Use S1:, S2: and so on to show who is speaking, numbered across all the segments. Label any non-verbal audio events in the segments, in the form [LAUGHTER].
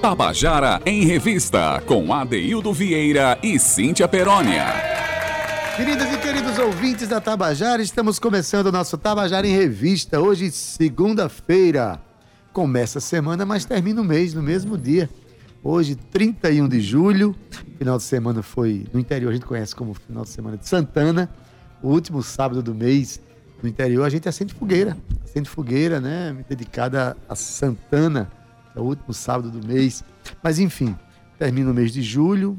S1: Tabajara em Revista, com Adeildo Vieira e Cíntia Perónia.
S2: Queridas e queridos ouvintes da Tabajara, estamos começando o nosso Tabajara em Revista. Hoje, segunda-feira. Começa a semana, mas termina o mês no mesmo dia. Hoje, 31 de julho. Final de semana foi no interior, a gente conhece como final de semana de Santana. O último sábado do mês no interior, a gente acende fogueira. Acende fogueira, né? Dedicada a Santana é o último sábado do mês. Mas enfim, termina o mês de julho,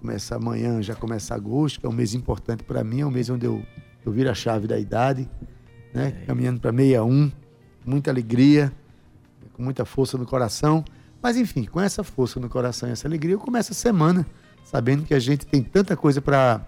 S2: começa amanhã, já começa agosto, que é um mês importante para mim, é um mês onde eu, eu viro a chave da idade, né? Caminhando para 61, muita alegria, com muita força no coração. Mas enfim, com essa força no coração e essa alegria, eu começo a semana sabendo que a gente tem tanta coisa para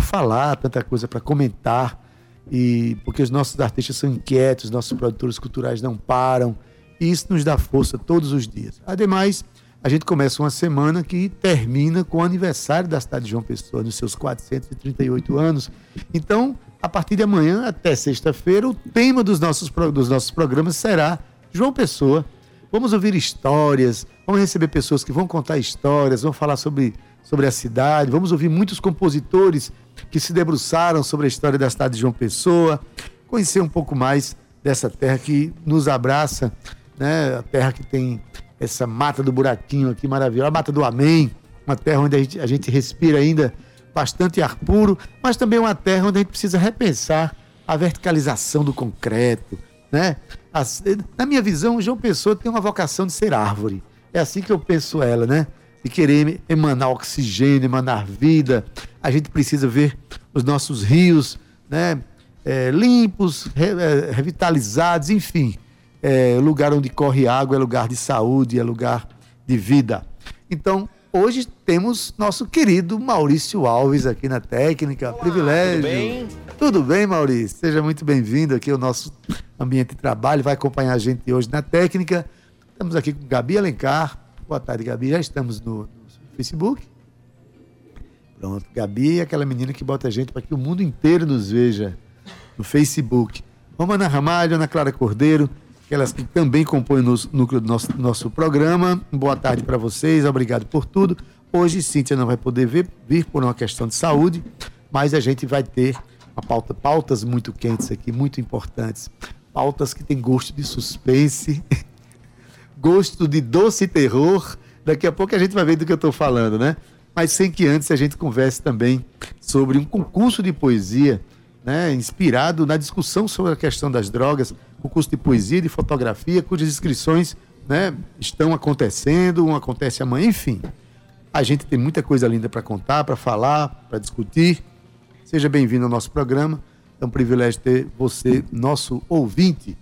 S2: falar, tanta coisa para comentar, e porque os nossos artistas são inquietos, nossos produtores culturais não param, e isso nos dá força todos os dias. Ademais, a gente começa uma semana que termina com o aniversário da cidade de João Pessoa, nos seus 438 anos. Então, a partir de amanhã até sexta-feira, o tema dos nossos, dos nossos programas será João Pessoa. Vamos ouvir histórias, vamos receber pessoas que vão contar histórias, vão falar sobre, sobre a cidade, vamos ouvir muitos compositores que se debruçaram sobre a história da cidade de João Pessoa, conhecer um pouco mais dessa terra que nos abraça né? A terra que tem essa mata do buraquinho aqui maravilhosa, a mata do Amém, uma terra onde a gente, a gente respira ainda bastante ar puro, mas também uma terra onde a gente precisa repensar a verticalização do concreto, né? As, na minha visão, João Pessoa tem uma vocação de ser árvore. É assim que eu penso ela, né? De querer emanar oxigênio, emanar vida. A gente precisa ver os nossos rios, né? É, limpos, re, é, revitalizados, enfim é, lugar onde corre água é lugar de saúde, é lugar de vida. Então, hoje temos nosso querido Maurício Alves aqui na técnica. Olá, Privilégio. Tudo bem? Tudo bem, Maurício? Seja muito bem-vindo aqui ao nosso ambiente de trabalho. Vai acompanhar a gente hoje na técnica. Estamos aqui com Gabi Alencar. Boa tarde, Gabi. Já estamos no, no Facebook. Pronto, Gabi é aquela menina que bota a gente para que o mundo inteiro nos veja no Facebook. Romana Ramalho, Ana Clara Cordeiro, aquelas que também compõem o núcleo do nosso, nosso programa. Boa tarde para vocês, obrigado por tudo. Hoje, Cíntia não vai poder vir, vir por uma questão de saúde, mas a gente vai ter uma pauta, pautas muito quentes aqui, muito importantes. Pautas que têm gosto de suspense, [LAUGHS] gosto de doce terror. Daqui a pouco a gente vai ver do que eu estou falando, né? Mas sem que antes a gente converse também sobre um concurso de poesia né, inspirado na discussão sobre a questão das drogas, o curso de poesia e de fotografia, cujas inscrições né, estão acontecendo, um acontece amanhã, enfim. A gente tem muita coisa linda para contar, para falar, para discutir. Seja bem-vindo ao nosso programa. É um privilégio ter você, nosso ouvinte.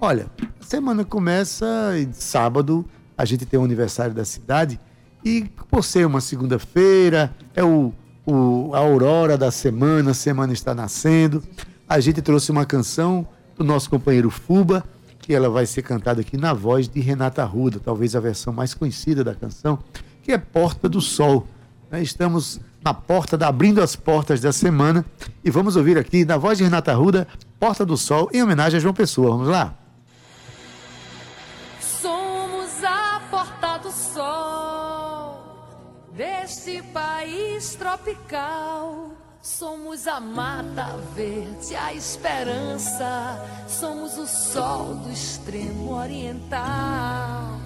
S2: Olha, a semana começa e sábado a gente tem o aniversário da cidade e por ser uma segunda-feira, é o o, a aurora da semana, a semana está nascendo. A gente trouxe uma canção do nosso companheiro Fuba, que ela vai ser cantada aqui na voz de Renata Ruda, talvez a versão mais conhecida da canção, que é Porta do Sol. Né, estamos na porta, da, abrindo as portas da semana, e vamos ouvir aqui, na voz de Renata Ruda, Porta do Sol, em homenagem a João Pessoa. Vamos lá?
S3: deste país tropical. Somos a mata verde, a esperança. Somos o sol do extremo oriental.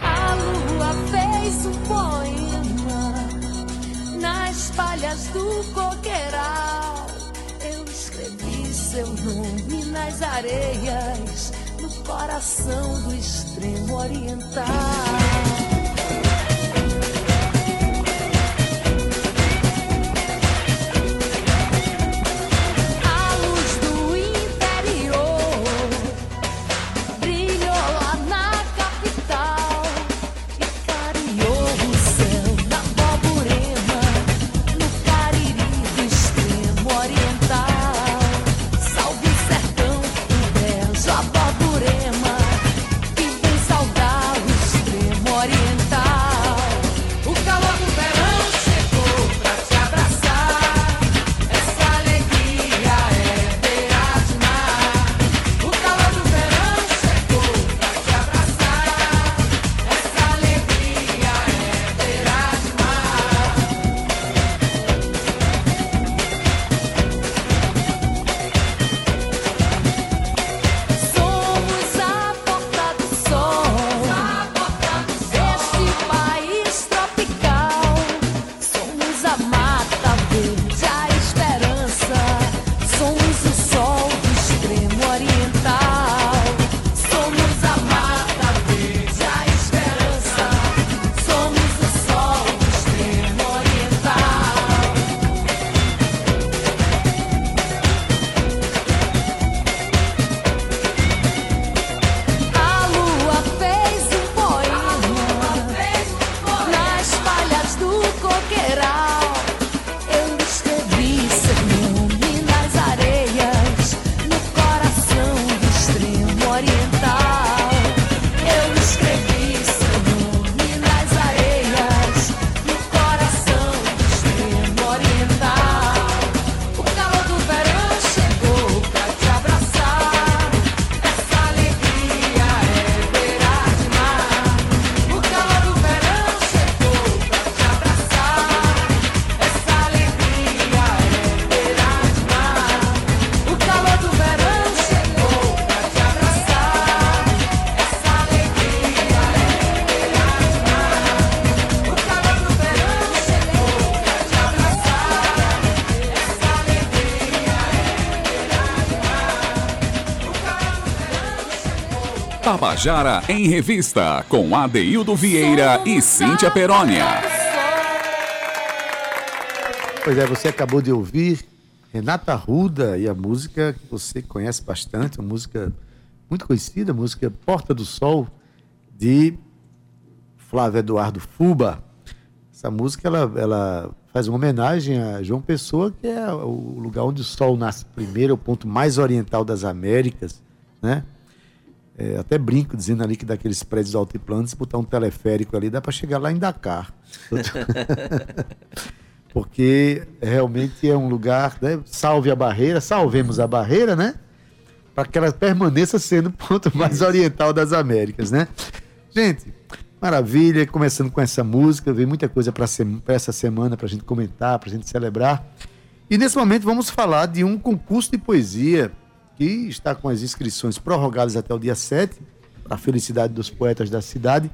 S3: A lua fez um poema nas palhas do coqueiral. Eu escrevi seu nome nas areias, no coração do extremo oriental.
S1: Tabajara em Revista, com Adeildo Vieira e Cíntia Perónia.
S2: Pois é, você acabou de ouvir Renata Ruda e a música que você conhece bastante, uma música muito conhecida, a música Porta do Sol, de Flávio Eduardo Fuba. Essa música ela, ela faz uma homenagem a João Pessoa, que é o lugar onde o sol nasce primeiro, é o ponto mais oriental das Américas, né? É, até brinco dizendo ali que daqueles prédios altiplanos, botar um teleférico ali, dá para chegar lá em Dakar. [LAUGHS] Porque realmente é um lugar, né? salve a barreira, salvemos a barreira, né? Para que ela permaneça sendo o ponto mais oriental das Américas, né? Gente, Maravilha, começando com essa música, veio muita coisa para essa semana para a gente comentar, para a gente celebrar. E nesse momento vamos falar de um concurso de poesia que está com as inscrições prorrogadas até o dia 7, para a felicidade dos poetas da cidade.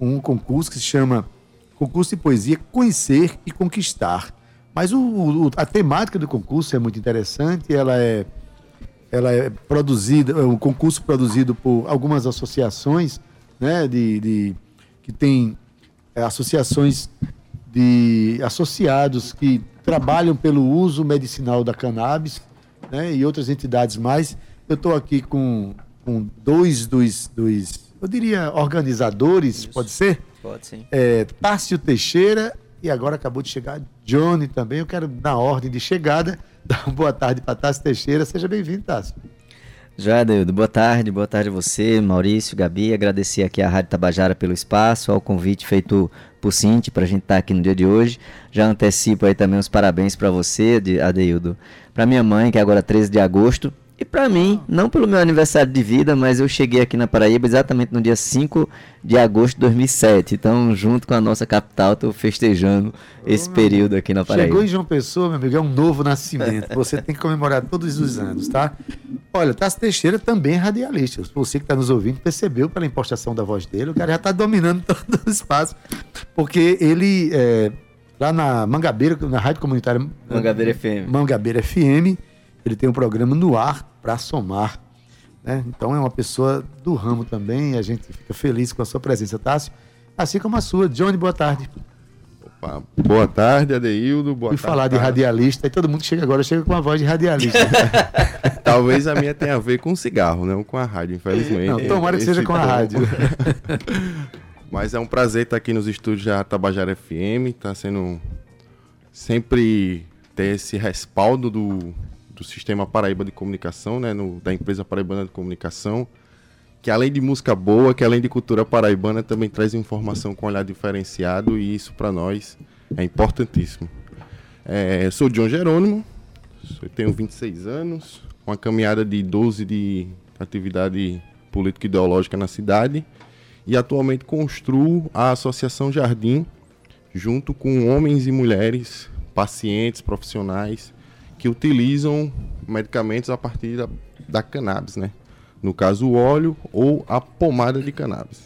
S2: Um concurso que se chama Concurso de Poesia Conhecer e Conquistar. Mas o, o, a temática do concurso é muito interessante, ela é, ela é produzida, é um concurso produzido por algumas associações né, de, de que tem é, associações de associados que trabalham pelo uso medicinal da cannabis né, e outras entidades mais. Eu estou aqui com, com dois dos, dos, eu diria, organizadores, Isso. pode ser?
S4: Pode sim.
S2: É, Tássio Teixeira e agora acabou de chegar Johnny também. Eu quero, na ordem de chegada, [LAUGHS] dar uma boa tarde para Tássio Teixeira. Seja bem-vindo, Tássio.
S4: Já, Deildo. Boa tarde, boa tarde a você, Maurício, Gabi. Agradecer aqui à Rádio Tabajara pelo espaço, ao convite feito por Cinti para a gente estar tá aqui no dia de hoje. Já antecipo aí também os parabéns para você, Adeildo. Para minha mãe, que é agora 13 de agosto, e para mim, não pelo meu aniversário de vida, mas eu cheguei aqui na Paraíba exatamente no dia 5 de agosto de 2007. Então, junto com a nossa capital, estou festejando esse período aqui na Paraíba.
S2: Chegou em João Pessoa, meu amigo, é um novo nascimento. Você tem que comemorar todos os anos, tá? Olha, Tassi Teixeira também é radialista. Você que está nos ouvindo percebeu pela impostação da voz dele, o cara já está dominando [LAUGHS] todo o espaço. Porque ele, é, lá na Mangabeira, na rádio comunitária
S4: Mangabeira FM.
S2: Mangabeira FM ele tem um programa no ar para somar. Né? Então é uma pessoa do ramo também e a gente fica feliz com a sua presença, Tássio. Assim como a sua. Johnny, boa tarde.
S5: Opa, boa tarde, Adeildo. Boa
S2: e
S5: tarde.
S2: falar de radialista, e todo mundo que chega agora chega com a voz de radialista. [LAUGHS]
S5: Talvez a minha tenha a ver com cigarro, não com a rádio, infelizmente. Não,
S2: tomara que seja com a rádio. [LAUGHS]
S5: Mas é um prazer estar aqui nos estúdios da Tabajara FM. Está sendo sempre ter esse respaldo do, do Sistema Paraíba de Comunicação, né, no, da empresa Paraibana de Comunicação, que além de música boa, que além de cultura paraibana, também traz informação com olhar diferenciado e isso para nós é importantíssimo. É, sou John Jerônimo, tenho 26 anos, uma caminhada de 12 de atividade político-ideológica na cidade e atualmente construo a Associação Jardim junto com homens e mulheres, pacientes, profissionais que utilizam medicamentos a partir da, da cannabis, né? No caso, o óleo ou a pomada de cannabis.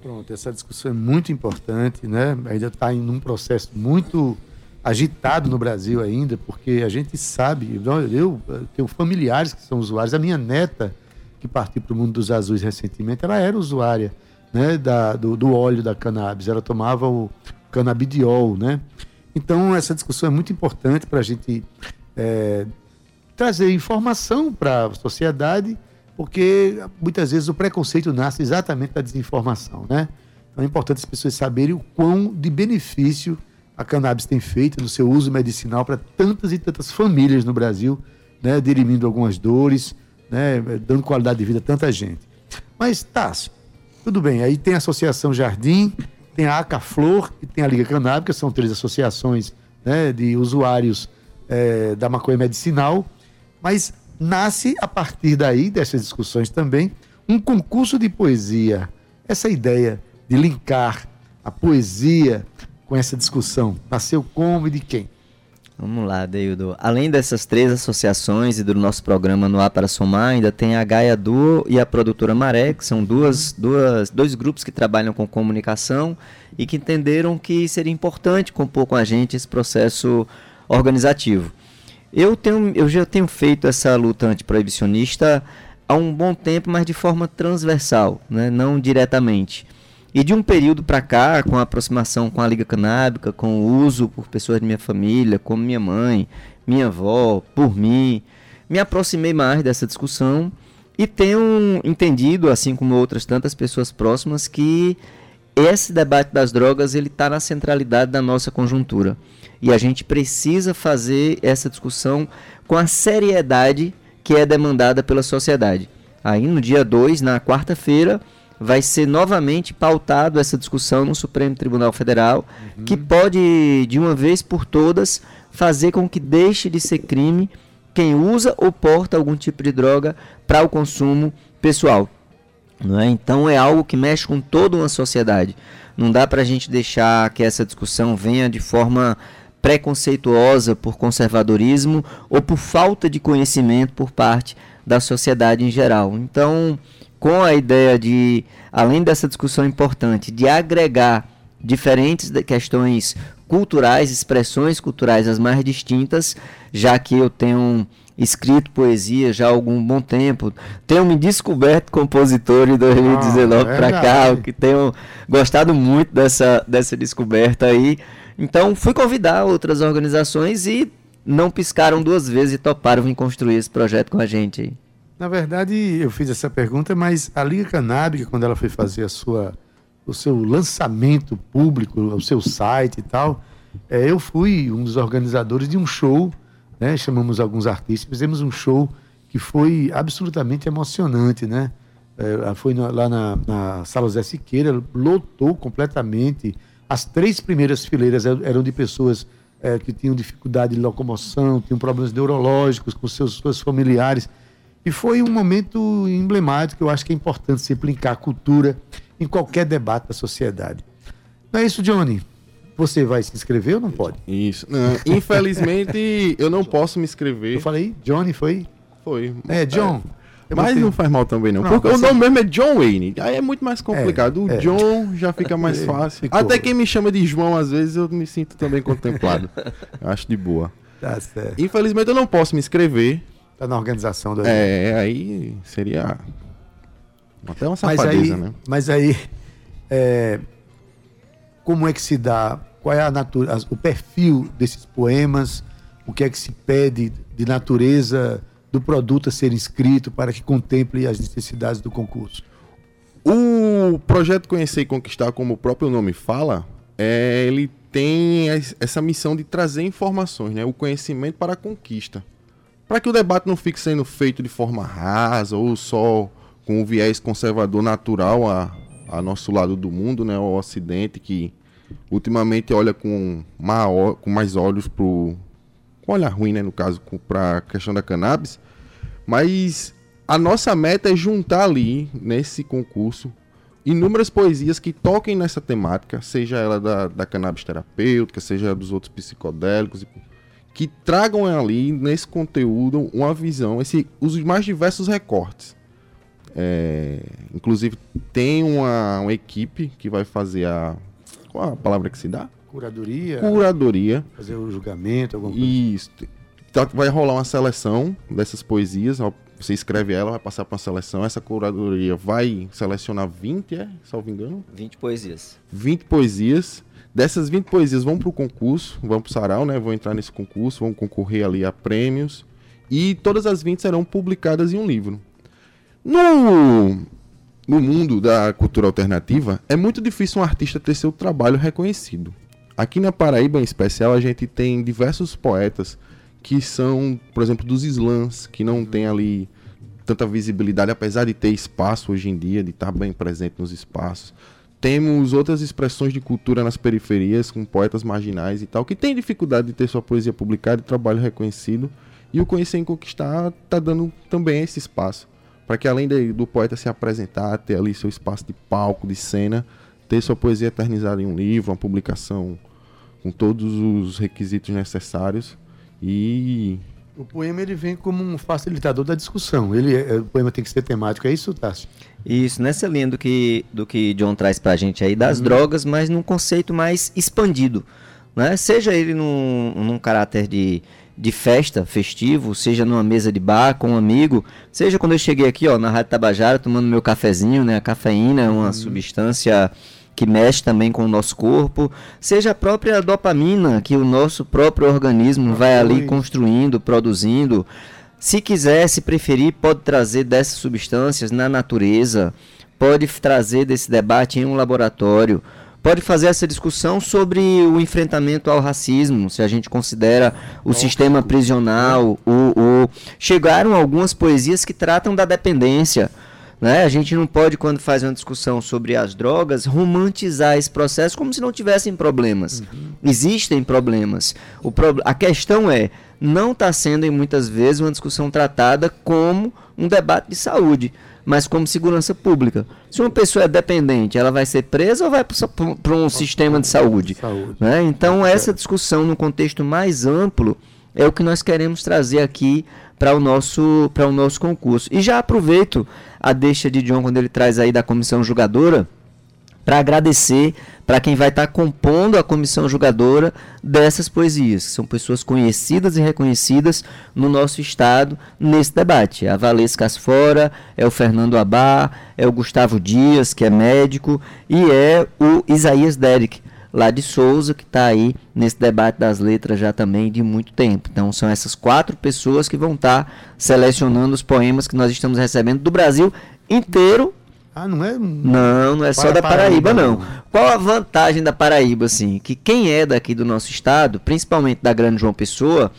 S2: Pronto, essa discussão é muito importante, né? Ainda está em um processo muito agitado no Brasil ainda, porque a gente sabe, eu, tenho familiares que são usuários, a minha neta, que partiu para o mundo dos azuis recentemente, ela era usuária né, da, do, do óleo da cannabis, ela tomava o canabidiol, né? Então, essa discussão é muito importante para a gente é, trazer informação para a sociedade, porque muitas vezes o preconceito nasce exatamente da desinformação, né? Então é importante as pessoas saberem o quão de benefício a cannabis tem feito no seu uso medicinal para tantas e tantas famílias no Brasil, né, dirimindo algumas dores, né, dando qualidade de vida a tanta gente. Mas, Tássio, tudo bem, aí tem a Associação Jardim, tem a Aca Flor e tem a Liga Canábica, são três associações né, de usuários é, da maconha medicinal, mas nasce a partir daí, dessas discussões também, um concurso de poesia. Essa ideia de linkar a poesia com essa discussão nasceu como e de quem?
S4: Vamos lá, Deildo. Além dessas três associações e do nosso programa No Ar para Somar, ainda tem a Gaia Duo e a produtora Maré, que são duas, duas, dois grupos que trabalham com comunicação e que entenderam que seria importante compor com a gente esse processo organizativo. Eu, tenho, eu já tenho feito essa luta antiproibicionista há um bom tempo, mas de forma transversal, né? não diretamente. E de um período para cá, com a aproximação com a Liga Canábica, com o uso por pessoas de minha família, como minha mãe, minha avó, por mim, me aproximei mais dessa discussão e tenho entendido, assim como outras tantas pessoas próximas, que esse debate das drogas ele está na centralidade da nossa conjuntura. E a gente precisa fazer essa discussão com a seriedade que é demandada pela sociedade. Aí no dia 2, na quarta-feira, vai ser novamente pautado essa discussão no Supremo Tribunal Federal, uhum. que pode, de uma vez por todas, fazer com que deixe de ser crime quem usa ou porta algum tipo de droga para o consumo pessoal. Não é? Então é algo que mexe com toda uma sociedade. Não dá para a gente deixar que essa discussão venha de forma preconceituosa por conservadorismo ou por falta de conhecimento por parte da sociedade em geral. Então, com a ideia de, além dessa discussão importante, de agregar diferentes questões culturais, expressões culturais as mais distintas, já que eu tenho escrito poesia já há algum bom tempo, tenho me descoberto compositor em 2019 ah, para cá, que tenho gostado muito dessa, dessa descoberta aí. Então fui convidar outras organizações e não piscaram duas vezes e toparam vir construir esse projeto com a gente aí.
S2: Na verdade, eu fiz essa pergunta, mas a Liga Canábica, quando ela foi fazer a sua o seu lançamento público, o seu site e tal, é, eu fui um dos organizadores de um show, né? chamamos alguns artistas, fizemos um show que foi absolutamente emocionante, né? É, foi na, lá na, na Sala Zé Siqueira, lotou completamente. As três primeiras fileiras eram de pessoas é, que tinham dificuldade de locomoção, tinham problemas neurológicos com seus, seus familiares. E foi um momento emblemático, eu acho que é importante se implicar a cultura em qualquer debate da sociedade. Não é isso, Johnny? Você vai se inscrever ou não pode?
S5: Isso. Não, infelizmente, [LAUGHS] eu não posso me inscrever.
S2: Eu falei, Johnny foi?
S5: Foi.
S2: É, John.
S5: É. Mas não faz mal também, não. não porque o nome mesmo é John Wayne. Aí é muito mais complicado. É, o é. John já fica [LAUGHS] mais fácil. Ficou. Até quem me chama de João, às vezes, eu me sinto também contemplado. [LAUGHS] Acho de boa.
S2: Tá certo.
S5: Infelizmente, eu não posso me inscrever.
S2: Tá na organização do
S5: É, aí seria até uma safadeza,
S2: mas aí,
S5: né?
S2: Mas aí, é, como é que se dá? Qual é a natureza, o perfil desses poemas? O que é que se pede de natureza do produto a ser inscrito para que contemple as necessidades do concurso?
S5: O projeto Conhecer e Conquistar, como o próprio nome fala, é, ele tem essa missão de trazer informações, né? o conhecimento para a conquista. Para que o debate não fique sendo feito de forma rasa ou só com o viés conservador natural a, a nosso lado do mundo, né, o Ocidente, que ultimamente olha com, maior, com mais olhos pro com olhar ruim, né, no caso, para a questão da cannabis. Mas a nossa meta é juntar ali nesse concurso inúmeras poesias que toquem nessa temática, seja ela da, da cannabis terapêutica, seja dos outros psicodélicos, que tragam ali nesse conteúdo uma visão, esse, os mais diversos recortes. É, inclusive, tem uma, uma, equipe que vai fazer a. Qual a palavra que se dá?
S2: Curadoria.
S5: Curadoria.
S2: Fazer o julgamento, alguma
S5: coisa. Isso. Então, vai rolar uma seleção dessas poesias. Você escreve ela, vai passar para uma seleção. Essa curadoria vai selecionar 20, é? Salvo engano?
S4: 20 poesias.
S5: 20 poesias. Dessas 20 poesias vão para o concurso, vão para o sarau, né? Vão entrar nesse concurso, vão concorrer ali a prêmios. E todas as 20 serão publicadas em um livro. No, no mundo da cultura alternativa, é muito difícil um artista ter seu trabalho reconhecido. Aqui na Paraíba, em especial, a gente tem diversos poetas que são, por exemplo, dos slams, que não tem ali tanta visibilidade, apesar de ter espaço hoje em dia, de estar bem presente nos espaços. Temos outras expressões de cultura nas periferias, com poetas marginais e tal, que têm dificuldade de ter sua poesia publicada e trabalho reconhecido. E o Conhecer e Conquistar está dando também esse espaço para que além de, do poeta se apresentar, ter ali seu espaço de palco, de cena, ter sua poesia eternizada em um livro, uma publicação com todos os requisitos necessários e
S2: o poema ele vem como um facilitador da discussão. Ele, é, o poema tem que ser temático, é isso, Tássio?
S4: Isso, nessa linha do que, do que John traz para a gente aí, das hum. drogas, mas num conceito mais expandido. Né? Seja ele num, num caráter de de festa, festivo, seja numa mesa de bar com um amigo, seja quando eu cheguei aqui, ó, na Rádio Tabajara, tomando meu cafezinho, né? A cafeína é uma uhum. substância que mexe também com o nosso corpo, seja a própria dopamina que o nosso próprio organismo vai ali construindo, produzindo. Se quiser, se preferir, pode trazer dessas substâncias na natureza, pode trazer desse debate em um laboratório pode fazer essa discussão sobre o enfrentamento ao racismo, se a gente considera o Nossa. sistema prisional, o, o... chegaram algumas poesias que tratam da dependência. Né? A gente não pode, quando faz uma discussão sobre as drogas, romantizar esse processo como se não tivessem problemas. Uhum. Existem problemas. O pro... A questão é, não está sendo, muitas vezes, uma discussão tratada como um debate de saúde mas como segurança pública. Se uma pessoa é dependente, ela vai ser presa ou vai para um sistema de saúde? saúde. Né? Então, essa discussão no contexto mais amplo é o que nós queremos trazer aqui para o nosso para o nosso concurso. E já aproveito a deixa de John quando ele traz aí da comissão julgadora para agradecer para quem vai estar tá compondo a comissão julgadora dessas poesias, que são pessoas conhecidas e reconhecidas no nosso estado nesse debate. É a Valesca Casfora, é o Fernando Abá, é o Gustavo Dias, que é médico, e é o Isaías Derek, lá de Souza, que está aí nesse debate das letras já também de muito tempo. Então são essas quatro pessoas que vão estar tá selecionando os poemas que nós estamos recebendo do Brasil inteiro
S2: ah, não é?
S4: Não, não é só da Paraíba, Paraíba não. Qual a vantagem da Paraíba, assim? Que quem é daqui do nosso estado, principalmente da Grande João Pessoa,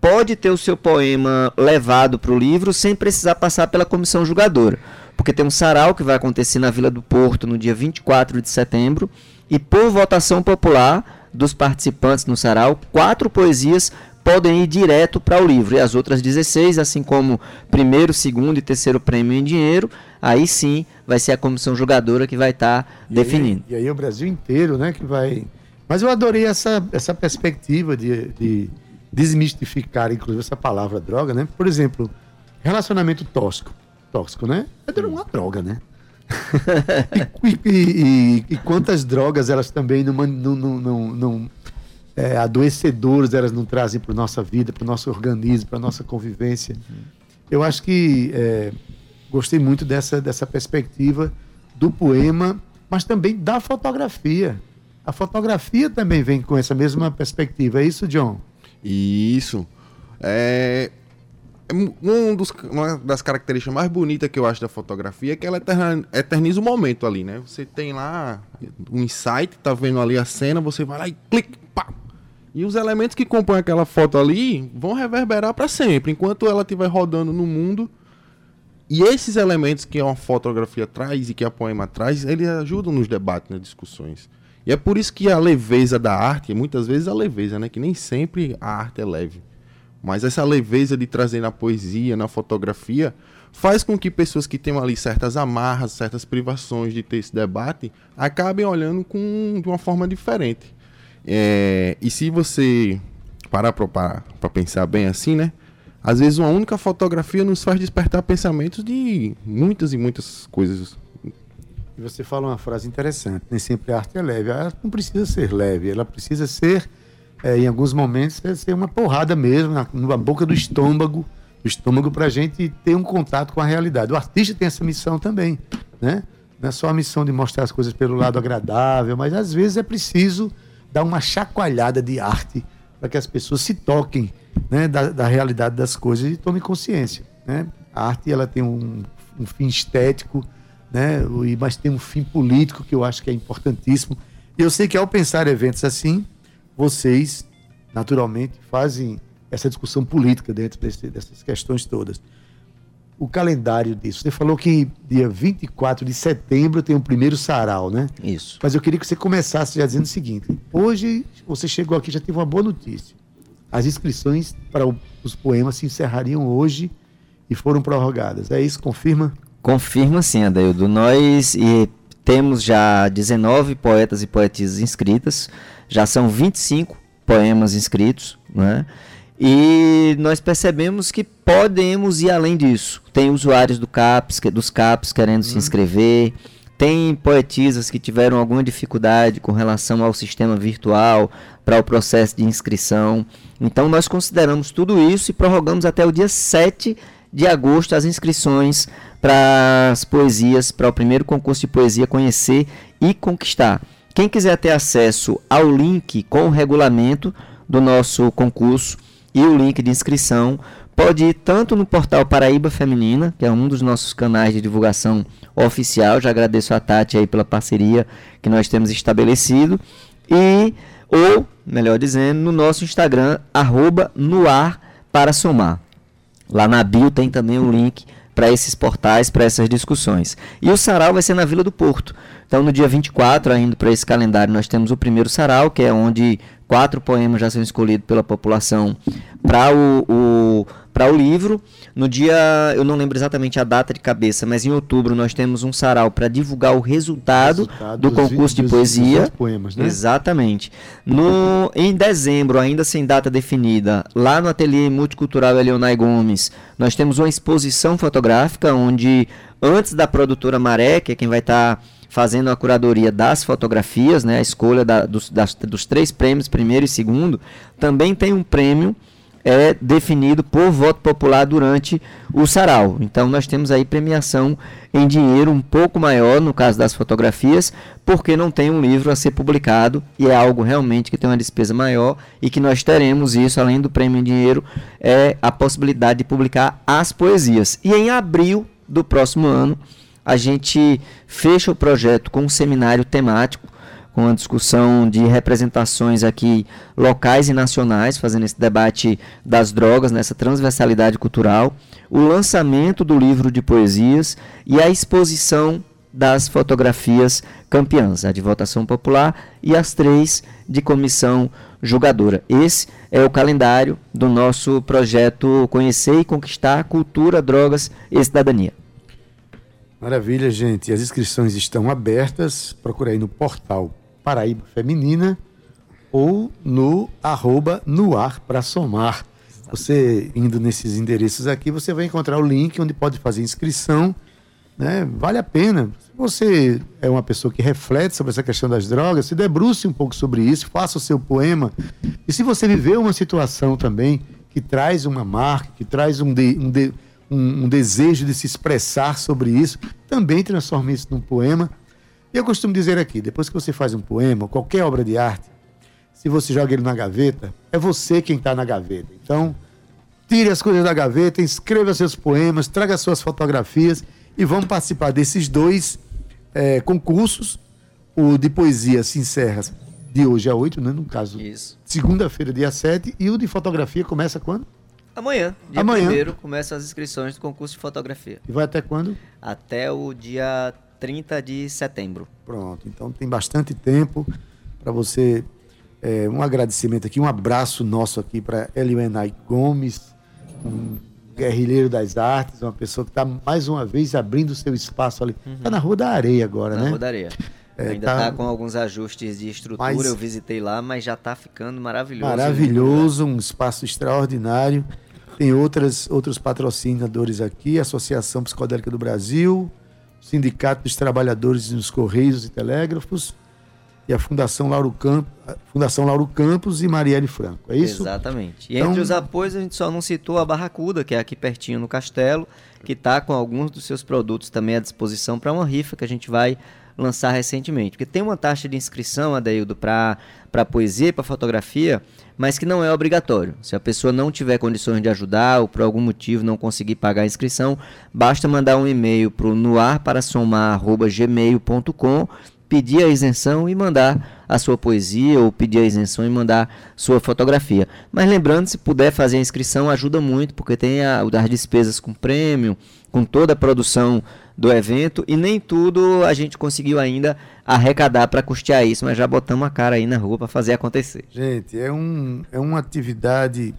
S4: pode ter o seu poema levado para o livro sem precisar passar pela comissão julgadora. Porque tem um sarau que vai acontecer na Vila do Porto no dia 24 de setembro e por votação popular dos participantes no sarau, quatro poesias podem ir direto para o livro. E as outras 16, assim como primeiro, segundo e terceiro prêmio em dinheiro, aí sim vai ser a comissão julgadora que vai estar tá definindo.
S2: Aí, e aí o Brasil inteiro, né, que vai... Mas eu adorei essa, essa perspectiva de, de desmistificar, inclusive, essa palavra droga, né? Por exemplo, relacionamento tóxico. Tóxico, né? É uma droga, né? E, e, e, quantas drogas elas também não, não, não, não é, elas não trazem para nossa vida, para o nosso organismo, para nossa convivência. Eu acho que é, gostei muito dessa, dessa perspectiva do poema, mas também da fotografia. A fotografia também vem com essa mesma perspectiva, é isso, John?
S5: Isso. É um dos, uma das características mais bonitas que eu acho da fotografia é que ela eterniza o momento ali, né? Você tem lá um insight, tá vendo ali a cena, você vai lá e clique, pá, e os elementos que compõem aquela foto ali vão reverberar para sempre, enquanto ela estiver rodando no mundo. E esses elementos que a fotografia traz e que a poema traz, eles ajudam nos debates, nas discussões. E é por isso que a leveza da arte, muitas vezes a leveza, né? Que nem sempre a arte é leve. Mas essa leveza de trazer na poesia, na fotografia, faz com que pessoas que tenham ali certas amarras, certas privações de ter esse debate, acabem olhando com, de uma forma diferente. É, e se você parar para pensar bem assim, né? Às vezes uma única fotografia nos faz despertar pensamentos de muitas e muitas coisas.
S2: E você fala uma frase interessante, nem sempre a arte é leve. A arte não precisa ser leve, ela precisa ser, é, em alguns momentos, é ser uma porrada mesmo, na, na boca do estômago, do estômago para a gente ter um contato com a realidade. O artista tem essa missão também, né? Não é só a missão de mostrar as coisas pelo lado agradável, mas às vezes é preciso dar uma chacoalhada de arte para que as pessoas se toquem né, da, da, realidade das coisas e tomem consciência. Né? A arte ela tem um, um fim estético, né, mas tem um fim político que eu acho que é importantíssimo. Eu sei que ao pensar eventos assim, vocês, naturalmente, fazem essa discussão política dentro desse, dessas questões todas o calendário disso. Você falou que dia 24 de setembro tem o primeiro sarau, né?
S4: Isso.
S2: Mas eu queria que você começasse já dizendo o seguinte: hoje você chegou aqui já teve uma boa notícia. As inscrições para o, os poemas se encerrariam hoje e foram prorrogadas. É isso? Confirma?
S4: Confirma sim, Adaildo. Nós e, temos já 19 poetas e poetisas inscritas, já são 25 poemas inscritos, né? E nós percebemos que podemos ir além disso. Tem usuários do CAPS, dos CAPS querendo uhum. se inscrever, tem poetisas que tiveram alguma dificuldade com relação ao sistema virtual para o processo de inscrição. Então nós consideramos tudo isso e prorrogamos até o dia 7 de agosto as inscrições para as poesias, para o primeiro concurso de poesia Conhecer e Conquistar. Quem quiser ter acesso ao link com o regulamento do nosso concurso e o link de inscrição, pode ir tanto no portal Paraíba Feminina, que é um dos nossos canais de divulgação oficial. Já agradeço a Tati aí pela parceria que nós temos estabelecido. E, ou, melhor dizendo, no nosso Instagram, arroba noar para somar. Lá na bio tem também o link para esses portais, para essas discussões. E o sarau vai ser na Vila do Porto. Então, no dia 24, ainda para esse calendário, nós temos o primeiro sarau, que é onde quatro poemas já são escolhidos pela população para o, o para o livro. No dia, eu não lembro exatamente a data de cabeça, mas em outubro nós temos um sarau para divulgar o resultado, resultado do concurso de poesia.
S2: poemas, né?
S4: Exatamente. No, em dezembro, ainda sem data definida, lá no Ateliê Multicultural Eleonai Gomes, nós temos uma exposição fotográfica onde, antes da produtora Maré, que é quem vai estar. Tá fazendo a curadoria das fotografias, né, a escolha da, dos, das, dos três prêmios, primeiro e segundo, também tem um prêmio é definido por voto popular durante o sarau. Então nós temos aí premiação em dinheiro um pouco maior no caso das fotografias, porque não tem um livro a ser publicado e é algo realmente que tem uma despesa maior e que nós teremos isso além do prêmio em dinheiro é a possibilidade de publicar as poesias. E em abril do próximo ano a gente fecha o projeto com um seminário temático com a discussão de representações aqui locais e nacionais, fazendo esse debate das drogas, nessa transversalidade cultural, o lançamento do livro de poesias e a exposição das fotografias campeãs, a de votação popular e as três de comissão julgadora. Esse é o calendário do nosso projeto Conhecer e Conquistar Cultura, Drogas e Cidadania.
S2: Maravilha, gente. As inscrições estão abertas. Procure aí no portal Paraíba Feminina ou no arroba no ar para somar. Você indo nesses endereços aqui, você vai encontrar o link onde pode fazer inscrição. Né? Vale a pena. Se você é uma pessoa que reflete sobre essa questão das drogas, se debruce um pouco sobre isso, faça o seu poema. E se você viveu uma situação também que traz uma marca, que traz um, de, um, de, um, um desejo de se expressar sobre isso, também transforme isso num poema eu costumo dizer aqui, depois que você faz um poema, qualquer obra de arte, se você joga ele na gaveta, é você quem está na gaveta. Então, tire as coisas da gaveta, escreva seus poemas, traga suas fotografias e vamos participar desses dois é, concursos. O de poesia se encerra de hoje a 8, né? No caso, segunda-feira, dia 7, e o de fotografia começa quando?
S4: Amanhã, dia
S2: Amanhã.
S4: primeiro, começam as inscrições do concurso de fotografia.
S2: E vai até quando?
S4: Até o dia 30 de setembro.
S2: Pronto, então tem bastante tempo para você. É, um agradecimento aqui, um abraço nosso aqui para Elimenai Gomes, um guerrilheiro das artes, uma pessoa que está mais uma vez abrindo seu espaço ali. Está uhum. na Rua da Areia agora,
S4: na
S2: né?
S4: Rua da Areia. É, Ainda está tá com alguns ajustes de estrutura, mas, eu visitei lá, mas já está ficando maravilhoso.
S2: Maravilhoso, um espaço extraordinário. Tem outras, outros patrocinadores aqui, Associação Psicodélica do Brasil, Sindicato dos Trabalhadores nos Correios e Telégrafos e a Fundação Lauro, Camp... Fundação Lauro Campos e Marielle Franco. É isso?
S4: Exatamente. E então... entre os apoios a gente só não citou a Barracuda, que é aqui pertinho no Castelo, que está com alguns dos seus produtos também à disposição para uma rifa que a gente vai lançar recentemente. Porque tem uma taxa de inscrição, Adeildo, para poesia e para fotografia, mas que não é obrigatório. Se a pessoa não tiver condições de ajudar ou por algum motivo não conseguir pagar a inscrição, basta mandar um e-mail para o noarparasomar.gmail.com pedir a isenção e mandar a sua poesia ou pedir a isenção e mandar sua fotografia. Mas lembrando, se puder fazer a inscrição, ajuda muito, porque tem a, as despesas com prêmio, com toda a produção do evento e nem tudo a gente conseguiu ainda arrecadar para custear isso, mas já botamos a cara aí na rua para fazer acontecer.
S2: Gente, é, um, é uma atividade,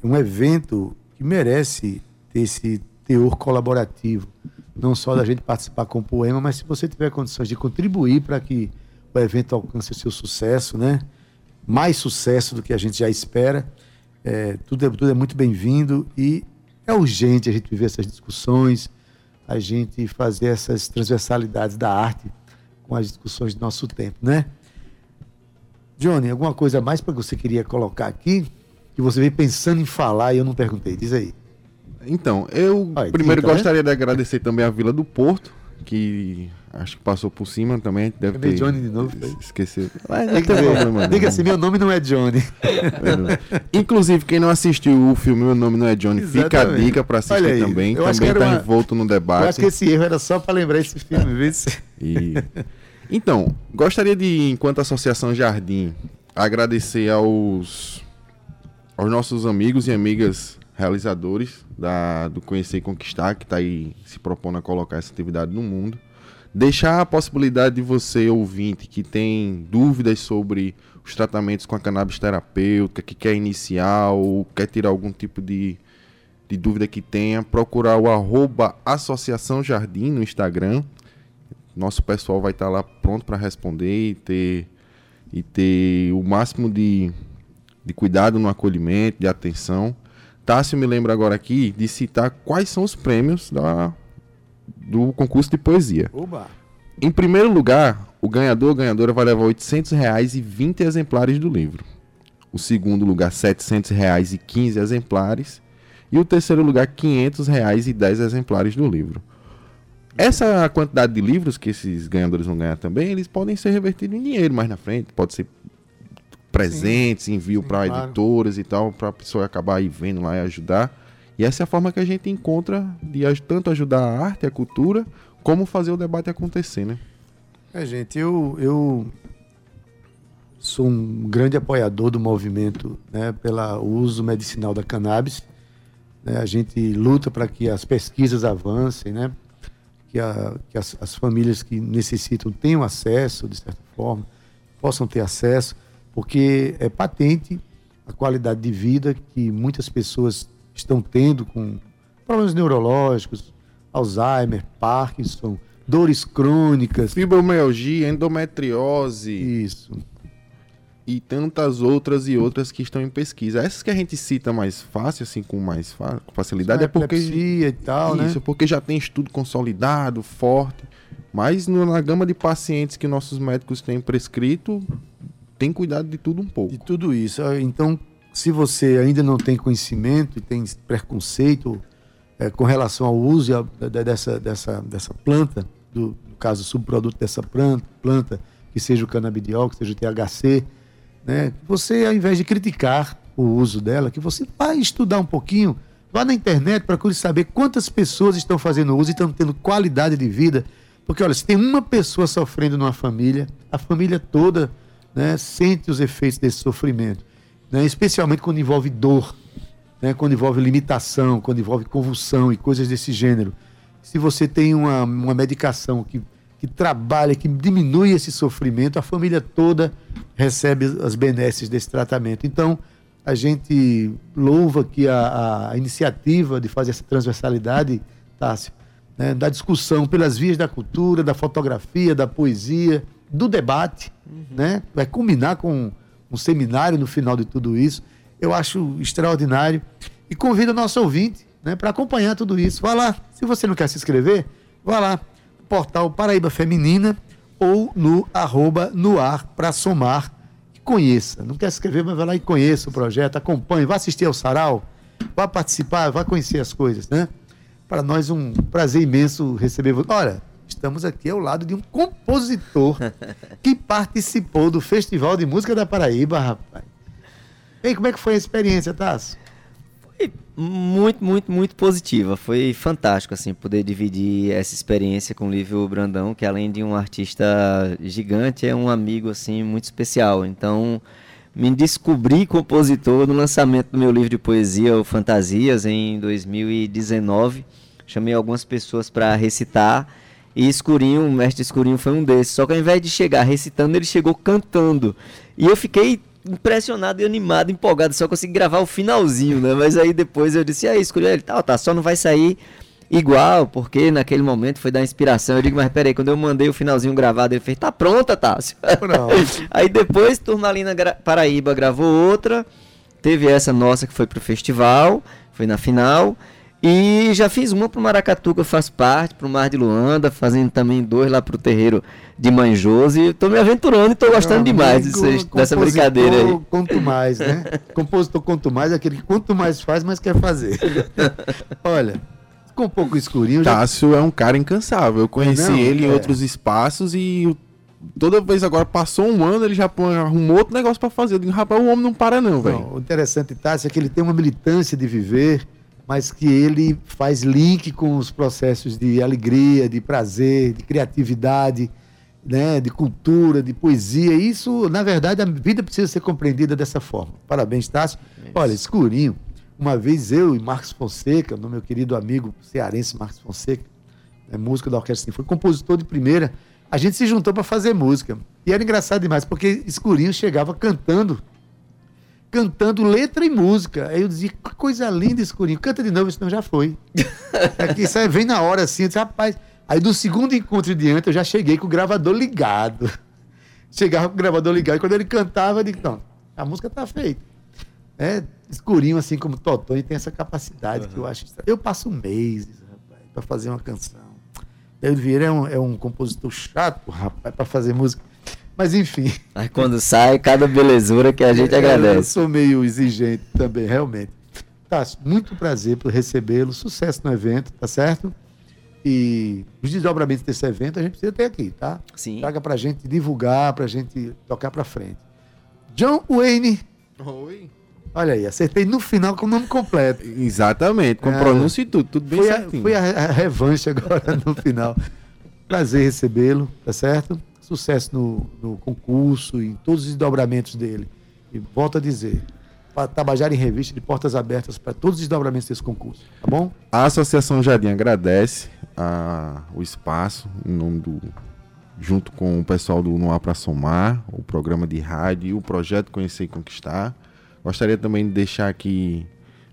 S2: um evento que merece ter esse teor colaborativo não só da gente participar com o poema, mas se você tiver condições de contribuir para que o evento alcance o seu sucesso, né? Mais sucesso do que a gente já espera. É, tudo, é, tudo é muito bem-vindo e é urgente a gente viver essas discussões, a gente fazer essas transversalidades da arte com as discussões do nosso tempo, né? Johnny, alguma coisa mais para você queria colocar aqui? que você veio pensando em falar e eu não perguntei? Diz aí.
S5: Então, eu
S2: Aí,
S5: primeiro
S2: vendo?
S5: gostaria de agradecer também a Vila do Porto, que acho que passou por cima também, deve
S2: Chamei
S5: ter
S2: Johnny de novo.
S5: Mas não tem problema, não.
S2: Diga assim, meu nome não é Johnny.
S5: Inclusive, quem não assistiu o filme Meu Nome Não É Johnny, fica a
S2: Exatamente.
S5: dica pra assistir
S2: aí,
S5: também.
S2: eu
S5: Também tá
S2: uma-
S5: envolto no
S2: Eu
S5: debate.
S2: acho que esse erro era só para lembrar esse filme, viu? [LAUGHS]
S5: E- Então, gostaria de, enquanto Associação Jardim, agradecer aos, aos nossos amigos e amigas realizadores da, do Conhecer e Conquistar, que está aí se propondo a colocar essa atividade no mundo. Deixar a possibilidade de você, ouvinte, que tem dúvidas sobre os tratamentos com a cannabis terapêutica, que quer iniciar ou quer tirar algum tipo de, de dúvida que tenha, procurar o arroba Associação Jardim no Instagram. Nosso pessoal vai estar lá pronto para responder e ter, e ter o máximo de, de cuidado no acolhimento, de atenção. Tássio me lembra agora aqui de citar quais são os prêmios da, do concurso de poesia.
S2: Oba!
S5: Em primeiro lugar, o ganhador ou ganhadora vai levar 800 reais e 20 exemplares do livro. O segundo lugar, 700 reais e 15 exemplares. E o terceiro lugar, 500 reais e 10 exemplares do livro. Essa quantidade de livros que esses ganhadores vão ganhar também, eles podem ser revertidos em dinheiro mais na frente. Pode ser presentes, envio para
S2: claro.
S5: editoras e tal, para a pessoa acabar aí vendo lá e ajudar. E essa é a forma que a gente encontra de tanto ajudar a arte e a cultura, como fazer o debate acontecer, né?
S2: É, gente, eu, eu sou um grande apoiador do movimento né, pelo uso medicinal da cannabis. né? a gente luta para que as pesquisas avancem, né? que, a- que as, as famílias que necessitam tenham acesso, de certa forma, possam ter acesso, porque é patente a qualidade de vida que muitas pessoas estão tendo com problemas neurológicos, Alzheimer, Parkinson, dores crônicas.
S5: Fibromialgia, endometriose
S2: Isso.
S5: e tantas outras e outras que estão em pesquisa. Essas que a gente cita mais fácil, assim, com mais facilidade, é porque
S2: e tal, né?
S5: Isso, porque já tem estudo consolidado, forte. Mas na gama de pacientes que nossos médicos têm prescrito, tem cuidado de tudo um pouco.
S2: De tudo isso. Ah, Então, se você ainda não tem conhecimento e tem preconceito eh, com relação ao uso a- dessa, dessa, dessa planta, do, no caso, subproduto dessa planta, planta, que seja o canabidiol, que seja o THC, né? Você, ao invés de criticar o uso dela, que você vai estudar um pouquinho, vá na internet, procure saber quantas pessoas estão fazendo uso e estão tendo qualidade de vida. Porque, olha, se tem uma pessoa sofrendo numa família, a família toda né, sente os efeitos desse sofrimento. Né? Especialmente quando envolve dor, né? quando envolve limitação, quando envolve convulsão e coisas desse gênero. Se você tem uma, uma medicação que, que trabalha, que diminui esse sofrimento, a família toda recebe as benesses desse tratamento. Então, a gente louva aqui a, a iniciativa de fazer essa transversalidade, Tássio, né, da discussão pelas vias da cultura, da fotografia, da poesia, do debate, né? Vai culminar com um seminário no final de tudo isso. Eu acho extraordinário e convido o nosso ouvinte, né, para acompanhar tudo isso. Vá lá, se você não quer se inscrever, vá lá, portal Paraíba Feminina ou no arroba no ar para somar e conheça. Não quer se inscrever, mas vai lá e conheça o projeto, acompanhe, vá assistir ao sarau, vá participar, vá conhecer as coisas, né? Para nós um prazer imenso receber você. Olha, estamos aqui ao lado de um compositor [LAUGHS] que participou do Festival de Música da Paraíba, rapaz. Ei, como é que foi a experiência, Tasso?
S4: Foi muito, muito, muito positiva. Foi fantástico, assim, poder dividir essa experiência com o Lívio Brandão, que além de um artista gigante, é um amigo, assim, muito especial. Então, me descobri compositor no lançamento do meu livro de poesia, o Fantasias, em 2019. Chamei algumas pessoas para recitar. E Escurinho, o mestre Escurinho foi um desses. Só que ao invés de chegar recitando, ele chegou cantando. E eu fiquei impressionado e animado, empolgado. Só consegui gravar o finalzinho, né? Mas aí depois eu disse, e aí, Escurinho, ele, tá, tá, só não vai sair igual, porque naquele momento foi da inspiração. Eu digo, mas peraí, quando eu mandei o finalzinho gravado, ele fez, tá pronta, Tássio.
S2: Pronto. [LAUGHS]
S4: aí depois, Turnalina Gra- Paraíba gravou outra. Teve essa nossa que foi pro festival, foi na final. E já fiz uma pro Maracatu, que eu faço parte, pro Mar de Luanda, fazendo também dois lá pro terreiro de Manjoso. E tô me aventurando e tô gostando
S2: Meu
S4: demais
S2: amigo,
S4: disso- dessa brincadeira aí.
S2: Quanto mais, né? [LAUGHS] Compositor quanto mais é aquele que quanto mais faz, mais quer fazer. [LAUGHS] Olha, ficou um pouco escurinho. já-
S5: Tássio é um cara incansável. Eu conheci
S2: Não,
S5: ele em
S2: é.
S5: outros espaços e toda vez agora passou um ano, ele já põe- arrumou outro negócio pra fazer. Eu digo, rapaz, o homem não para não, velho.
S2: O interessante, Tássio, é que ele tem uma militância de viver, mas que ele faz link com os processos de alegria, de prazer, de criatividade, né, de cultura, de poesia. Isso, na verdade, a vida precisa ser compreendida dessa forma. Parabéns, Tássio. Olha, escurinho. Uma vez eu e Marcos Fonseca, no meu querido amigo cearense Marcos Fonseca, é músico da Orquestra Sinfônica, compositor de primeira, a gente se juntou para fazer música. E era engraçado demais, porque Escurinho chegava cantando cantando letra e música. Aí eu dizia, que coisa linda, escurinho. Canta de novo, senão já foi. [LAUGHS] É que isso aí vem na hora assim, eu disse, rapaz. Aí do segundo encontro em diante, eu já cheguei com o gravador ligado. [LAUGHS] Chegava com o gravador ligado, e quando ele cantava, eu digo, não, a música tá feita. É, escurinho, assim como Totonho, tem essa capacidade que eu acho. Eu passo meses, rapaz, pra fazer uma canção. David Vieira é um, é um compositor chato, rapaz, pra fazer música. Mas enfim.
S4: Aí quando sai, cada belezura que a gente
S2: É, Eu
S4: agradece.
S2: sou meio exigente também, realmente. Tássio, muito prazer por recebê-lo. Sucesso no evento, tá certo? E os desdobramentos desse evento a gente precisa ter aqui, tá?
S4: Sim.
S2: Traga pra gente divulgar, pra gente tocar pra frente. John Wayne,
S5: Oi.
S2: olha aí, acertei no final com o nome completo.
S5: Exatamente, com
S2: Ah.
S5: pronúncia e tudo, tudo bem
S2: Foi, a,
S5: certinho.
S2: foi a, a revanche agora no final. Prazer recebê-lo, tá certo? Sucesso no, no concurso e todos os desdobramentos dele. E volto a dizer, Tabajara em Revista de portas abertas para todos os desdobramentos desse concurso, tá bom?
S5: A Associação Jardim agradece a- o espaço em nome do junto com o pessoal do Noar para Somar, o programa de rádio e o projeto Conhecer e Conquistar. Gostaria também de deixar aqui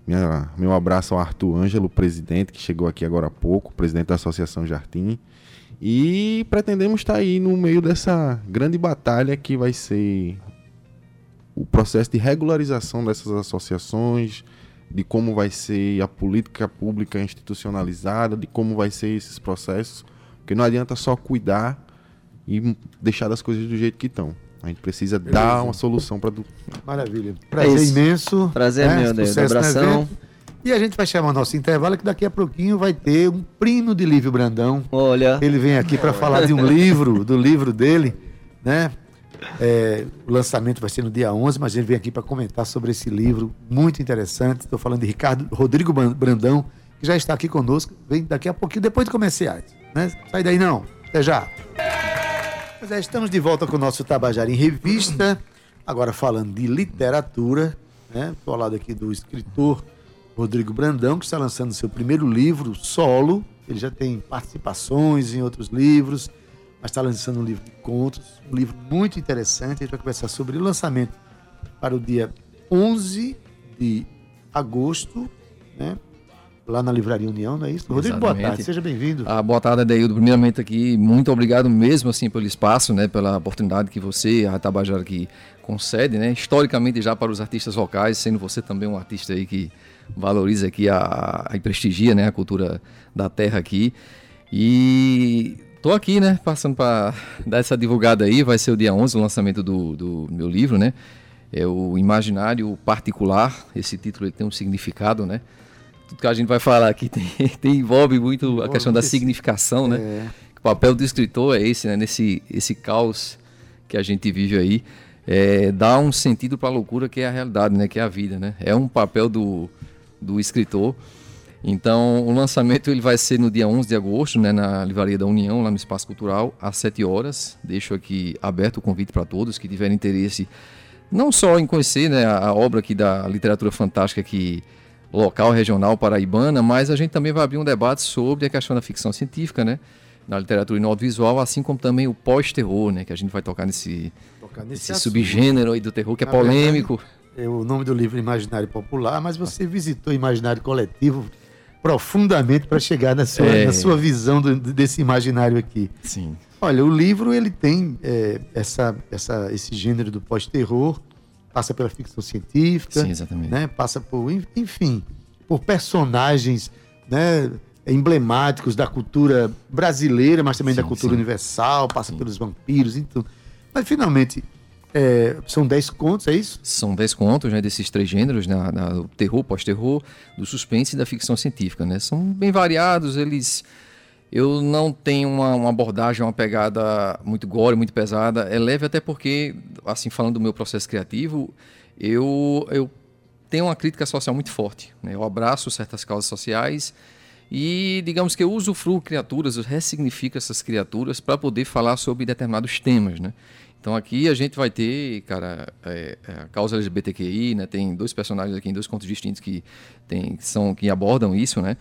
S5: minha- meu abraço ao Arthur Ângelo, presidente, que chegou aqui agora há pouco, presidente da Associação Jardim. E pretendemos estar aí no meio dessa grande batalha que vai ser o processo de regularização dessas associações, de como vai ser a política pública institucionalizada, de como vai ser esses processos, porque não adianta só cuidar e deixar as coisas do jeito que estão. A gente precisa dar uma solução para
S2: Maravilha. Prazer
S4: isso.
S2: imenso.
S4: Prazer é meu, Deus. Abração.
S2: E a gente vai chamar nosso intervalo, que daqui a pouquinho vai ter um primo de Lívio Brandão.
S4: Olha,
S2: Ele vem aqui para falar de um livro, do livro dele, né? É, o lançamento vai ser no dia 11, mas ele vem aqui para comentar sobre esse livro muito interessante. Estou falando de Ricardo Rodrigo Brandão, que já está aqui conosco. Vem daqui a pouquinho, depois de comerciais. Né? Sai daí não. Até já. Pois é, estamos de volta com o nosso Tabajara em Revista. Agora falando de literatura. Né? Estou ao lado aqui do escritor Rodrigo Brandão, que está lançando seu primeiro livro solo. Ele já tem participações em outros livros, mas está lançando um livro de contos, um livro muito interessante. A gente vai conversar sobre o lançamento para o dia 11 de agosto, né? lá na Livraria União, não é isso? Rodrigo, boa tarde, seja bem-vindo.
S6: Ah, boa tarde, Adeildo. Primeiramente aqui, muito obrigado mesmo assim pelo espaço, né, pela oportunidade que você, a Tabajara aqui concede, né, historicamente já para os artistas locais, sendo você também um artista aí que valoriza aqui a, a e prestigia, né, a cultura da terra aqui. E tô aqui, né, passando para [LAUGHS] dar essa divulgada aí, vai ser o dia 11 o lançamento do, do meu livro, né? É o Imaginário Particular. Esse título ele tem um significado, né? tudo que a gente vai falar aqui [LAUGHS] tem, tem- envolve muito a questão da significação, né?
S2: É.
S6: O papel do escritor é esse, né? Nesse esse caos que a gente vive aí, é, dá um sentido para a loucura que é a realidade, né? Que é a vida, né? É um papel do, do escritor. Então, o lançamento ele vai ser no dia 11 de agosto, né, na Livraria da União, lá no Espaço Cultural, às 7 horas. Deixo aqui aberto o convite para todos que tiverem interesse, não só em conhecer né, a, obra aqui da literatura fantástica aqui local, regional, paraibana, mas a gente também vai abrir um debate sobre a questão da ficção científica, né, na literatura e no audiovisual, assim como também o pós-terror, né, que a gente vai tocar nesse,
S2: Tocar nesse
S6: esse
S2: assunto.
S6: subgênero aí do terror que é
S2: Na verdade,
S6: polêmico.
S2: É o nome do livro Imaginário Popular, mas você visitou o Imaginário Coletivo profundamente para chegar na sua,
S6: É.
S2: na sua visão do- desse imaginário aqui.
S6: Sim.
S2: Olha, o livro ele tem é, essa, essa, esse gênero do pós-terror, passa pela ficção científica,
S6: Sim, exatamente.
S2: né? passa por, en- enfim, por personagens né, emblemáticos da cultura brasileira, mas também da
S6: Sim,
S2: cultura
S6: sim.
S2: universal, passa pelos vampiros, então. Mas finalmente, é, são 10 contos, é isso?
S6: São 10 contos né, desses três gêneros, né, na, do terror, pós-terror, do suspense e da ficção científica. Né? São bem variados, eles... Eu não tenho uma, uma abordagem, uma pegada muito gore, muito pesada. É leve até porque, assim, falando do meu processo criativo, eu, eu tenho uma crítica social muito forte. Né? Eu abraço certas causas sociais e, digamos que eu usufruo criaturas, eu ressignifico essas criaturas para poder falar sobre determinados temas, né? Então aqui a gente vai ter, cara, é, é, a causa LGBTQI, né? Tem dois personagens aqui em dois contos distintos que, tem, que são, que abordam isso, né?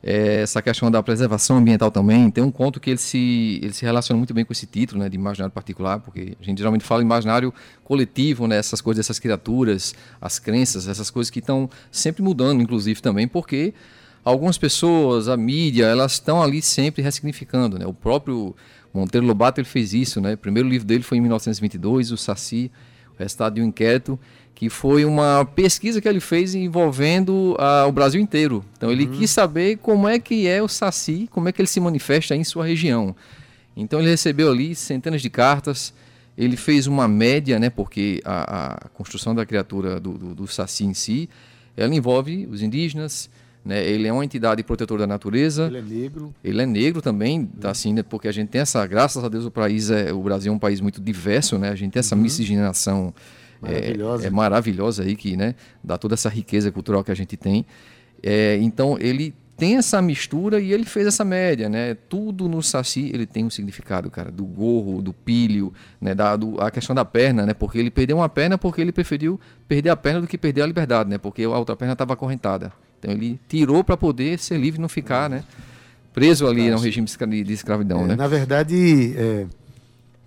S6: É, essa questão da preservação ambiental também. Tem um conto que ele se, ele se relaciona muito bem com esse título, né? De imaginário particular, porque a gente geralmente fala imaginário coletivo, né? Essas coisas, essas criaturas, as crenças, essas coisas que estão sempre mudando, inclusive também, porque algumas pessoas, a mídia, elas estão ali sempre ressignificando, né? O próprio Monteiro Lobato ele fez isso, né? O primeiro livro dele foi em 1922, o Saci, o resultado de um inquérito, que foi uma pesquisa que ele fez envolvendo ah, o Brasil inteiro. Então ele quis saber como é que é o Saci, como é que ele se manifesta em sua região. Então ele recebeu ali centenas de cartas, ele fez uma média, né? Porque a, a construção da criatura do, do, do Saci em si, ela envolve os indígenas, né? Ele é uma entidade protetora da natureza.
S2: Ele é negro.
S6: Ele é negro também, tá assim, né? Porque a gente tem essa, graças a Deus, o país é, o Brasil é um país muito diverso, né? A gente tem essa miscigenação é,
S2: Maravilhosa.
S6: é maravilhosa aí que, né? Dá toda essa riqueza cultural que a gente tem. É, então ele tem essa mistura e ele fez essa média, né? Tudo no Saci ele tem um significado, cara, do gorro, do pilho, né? Da, do, a questão da perna, né? Porque ele perdeu uma perna porque ele preferiu perder a perna do que perder a liberdade, né? Porque a outra perna estava acorrentada. Então ele tirou para poder ser livre e não ficar, né? Preso ali no regime de escra- de escravidão,
S2: É,
S6: né?
S2: Na verdade, é,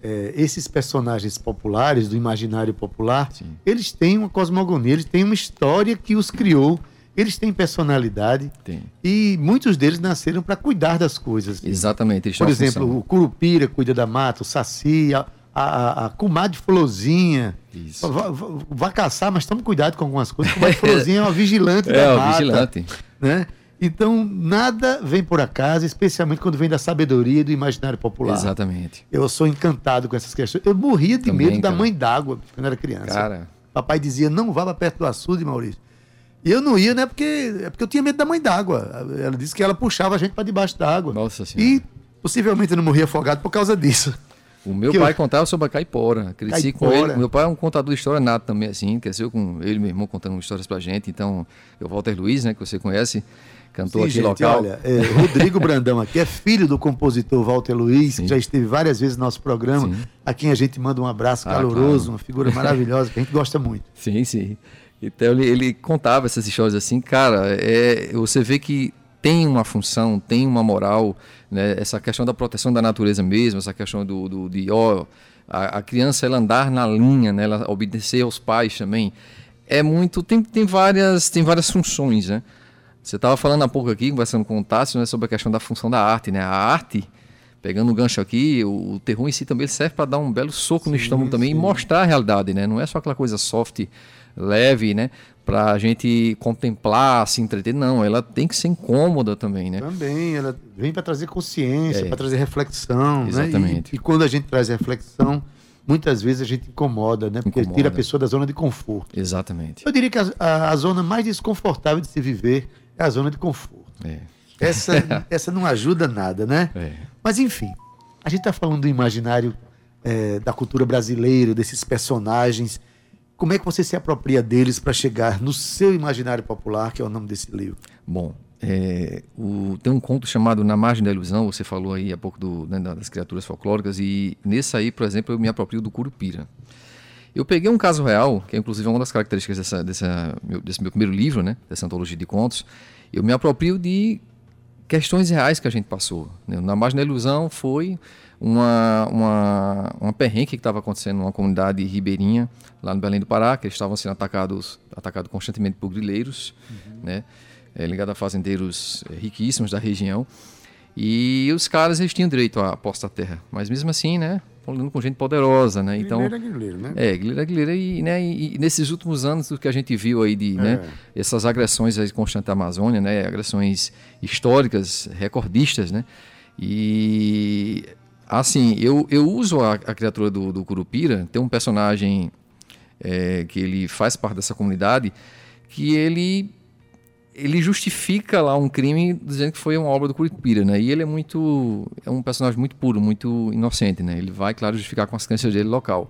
S2: é, esses personagens populares do imaginário popular, eles têm uma cosmogonia, eles têm uma história que os criou, eles têm personalidade
S6: Tem.
S2: e muitos deles nasceram para cuidar das coisas.
S6: Exatamente.
S2: Por exemplo,
S6: função.
S2: o Curupira cuida da mata, o Saci, a, a, a, a comadre Florzinha.
S6: Isso.
S2: Vá, vá- vá caçar, mas tome cuidado com algumas coisas. A comadre Florzinha é uma vigilante [LAUGHS]
S6: É,
S2: da mata.
S6: vigilante.
S2: Né? Então, nada vem por acaso, especialmente quando vem da sabedoria e do imaginário popular.
S6: Exatamente.
S2: Eu sou encantado com essas questões. Eu morria de
S6: Também,
S2: medo da
S6: cara.
S2: mãe d'água quando era criança.
S6: Cara,
S2: Papai dizia, não vá pra perto do açude, Maurício. E eu não ia, né? Porque, é porque eu tinha medo da mãe d'água. Ela disse que ela puxava a gente para debaixo d'água.
S6: Nossa Senhora.
S2: E possivelmente eu não morria afogado por causa disso.
S6: O meu
S2: Que
S6: pai
S2: eu-
S6: contava sobre a caipora. Cresci com
S2: Caipora.
S6: ele. Meu pai é um contador de história nato também, assim. Cresceu com ele e meu irmão contando histórias pra gente. Então, eu Walter Luiz, né? Que você conhece. Cantor
S2: Sim,
S6: aqui
S2: gente,
S6: local.
S2: olha, é, Rodrigo Brandão aqui é filho do compositor Walter Luiz,
S6: Sim.
S2: que já esteve várias vezes no nosso programa,
S6: Sim.
S2: a quem a gente manda um abraço
S6: Ah,
S2: caloroso,
S6: claro.
S2: uma figura maravilhosa, que a gente gosta muito.
S6: Sim, sim. Então ele, ele contava essas histórias assim, cara, é, você vê que tem uma função, tem uma moral, né? Essa questão da proteção da natureza mesmo, essa questão do, do de ó, a, a criança ela andar na linha, né? Ela obedecer aos pais também. É muito, tem, tem várias, tem várias funções, né? Você estava falando há pouco aqui, conversando com o Tássio, né, sobre a questão da função da arte, né? A arte, pegando o gancho aqui, o, o terror em si também serve para dar um belo soco no estômago também e mostrar a realidade, né? Não é só aquela coisa soft, leve, né? Pra gente contemplar, se entreter. Não, ela tem que ser incômoda também, né?
S2: Também, ela vem para trazer consciência,
S6: É.
S2: para trazer reflexão. Né?
S6: Exatamente.
S2: E, e quando a gente traz reflexão, muitas vezes a gente incomoda, né? Porque
S6: Incomoda.
S2: tira a pessoa da zona de conforto.
S6: Exatamente.
S2: Eu diria que a, a- a zona mais desconfortável de se viver é a zona de conforto.
S6: É.
S2: Essa, [LAUGHS] essa não ajuda nada, né?
S6: É.
S2: Mas enfim, a gente está falando do imaginário eh, da cultura brasileira, desses personagens. Como é que você se apropria deles para chegar no seu imaginário popular, que é o nome desse livro?
S6: Bom, é, o- tem um conto chamado Na Margem da Ilusão, você falou aí há pouco do, né, das criaturas folclóricas, e nesse aí, por exemplo, eu me aproprio do Curupira. Eu peguei um caso real, que é inclusive uma das características dessa, dessa, meu- desse meu primeiro livro, né, dessa antologia de contos. Eu me aproprio de questões reais que a gente passou. né. Na Margem da Ilusão foi uma, uma, uma perrengue que estava acontecendo numa comunidade ribeirinha, lá no Belém do Pará, que eles estavam sendo atacados, atacados constantemente por grileiros, né, é, ligados a fazendeiros é, riquíssimos da região. E os caras eles tinham direito à posse da terra, mas mesmo assim, né, falando com gente poderosa, né? Então,
S2: Guilherme é Guilherme, né?
S6: é, Guilherme Aguilera e, né, e, e nesses últimos anos o que a gente viu aí de, né, essas agressões aí constantes à Amazônia, né, agressões históricas, recordistas, né? E assim, eu, eu uso a, a criatura do, do Curupira, tem um personagem é, que ele faz parte dessa comunidade, que ele ele justifica lá um crime dizendo que foi uma obra do Curupira, né? E ele é muito é um personagem muito puro, muito inocente, né? Ele vai, claro, justificar com as crenças dele local.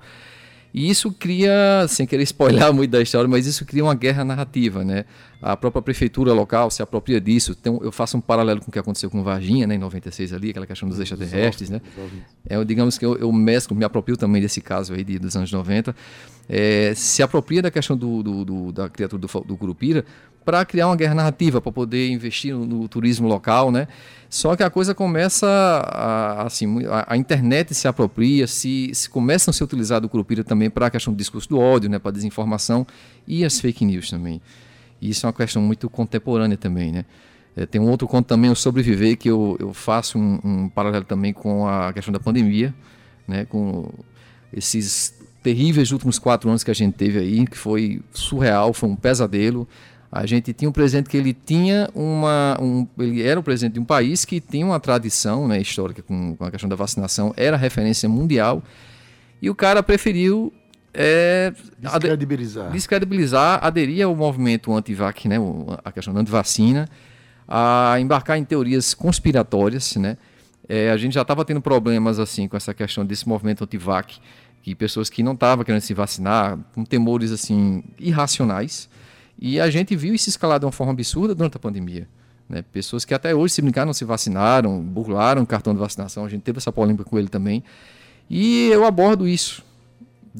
S6: E isso cria, sem querer [LAUGHS] spoiler muito da história, mas isso cria uma guerra narrativa, né? A própria prefeitura local se apropria disso. Um- eu faço um paralelo com o que aconteceu com Varginha, né, em 96 ali, aquela questão dos extraterrestres, né? É, eu, digamos que eu, eu mesclo, me aproprio também desse caso aí de, dos anos 90. É, se apropria da questão do, do- do- da criatura do, do Curupira para criar uma guerra narrativa, para poder investir no, no turismo local, né? Só que a coisa começa a, assim, a, a internet se apropria, se, se começam a ser utilizados o Curupira também para a questão do discurso do ódio, né, para desinformação e as fake news também. E isso é uma questão muito contemporânea também, né? É, tem um outro conto também, o Sobreviver, que eu, eu faço um, um paralelo também com a questão da pandemia, né? Com esses terríveis últimos quatro anos que a gente teve aí, que foi surreal, foi um pesadelo. A gente tinha um presidente que ele tinha uma, um, ele era o presidente de um país que tinha uma tradição, né, histórica com, com a questão da vacinação, era referência mundial, e o cara preferiu é, ade-
S2: Descredibilizar.
S6: descredibilizar, aderir ao movimento anti-vac, né, a questão da antivacina, a embarcar em teorias conspiratórias, né? É, a gente já estava tendo problemas assim com essa questão desse movimento anti-vac, que pessoas que não estavam querendo se vacinar, com temores assim irracionais, e a gente viu isso escalar de uma forma absurda durante a pandemia. Né? Pessoas que até hoje, se brincar, não se vacinaram, burlaram o cartão de vacinação, a gente teve essa polêmica com ele também. E eu abordo isso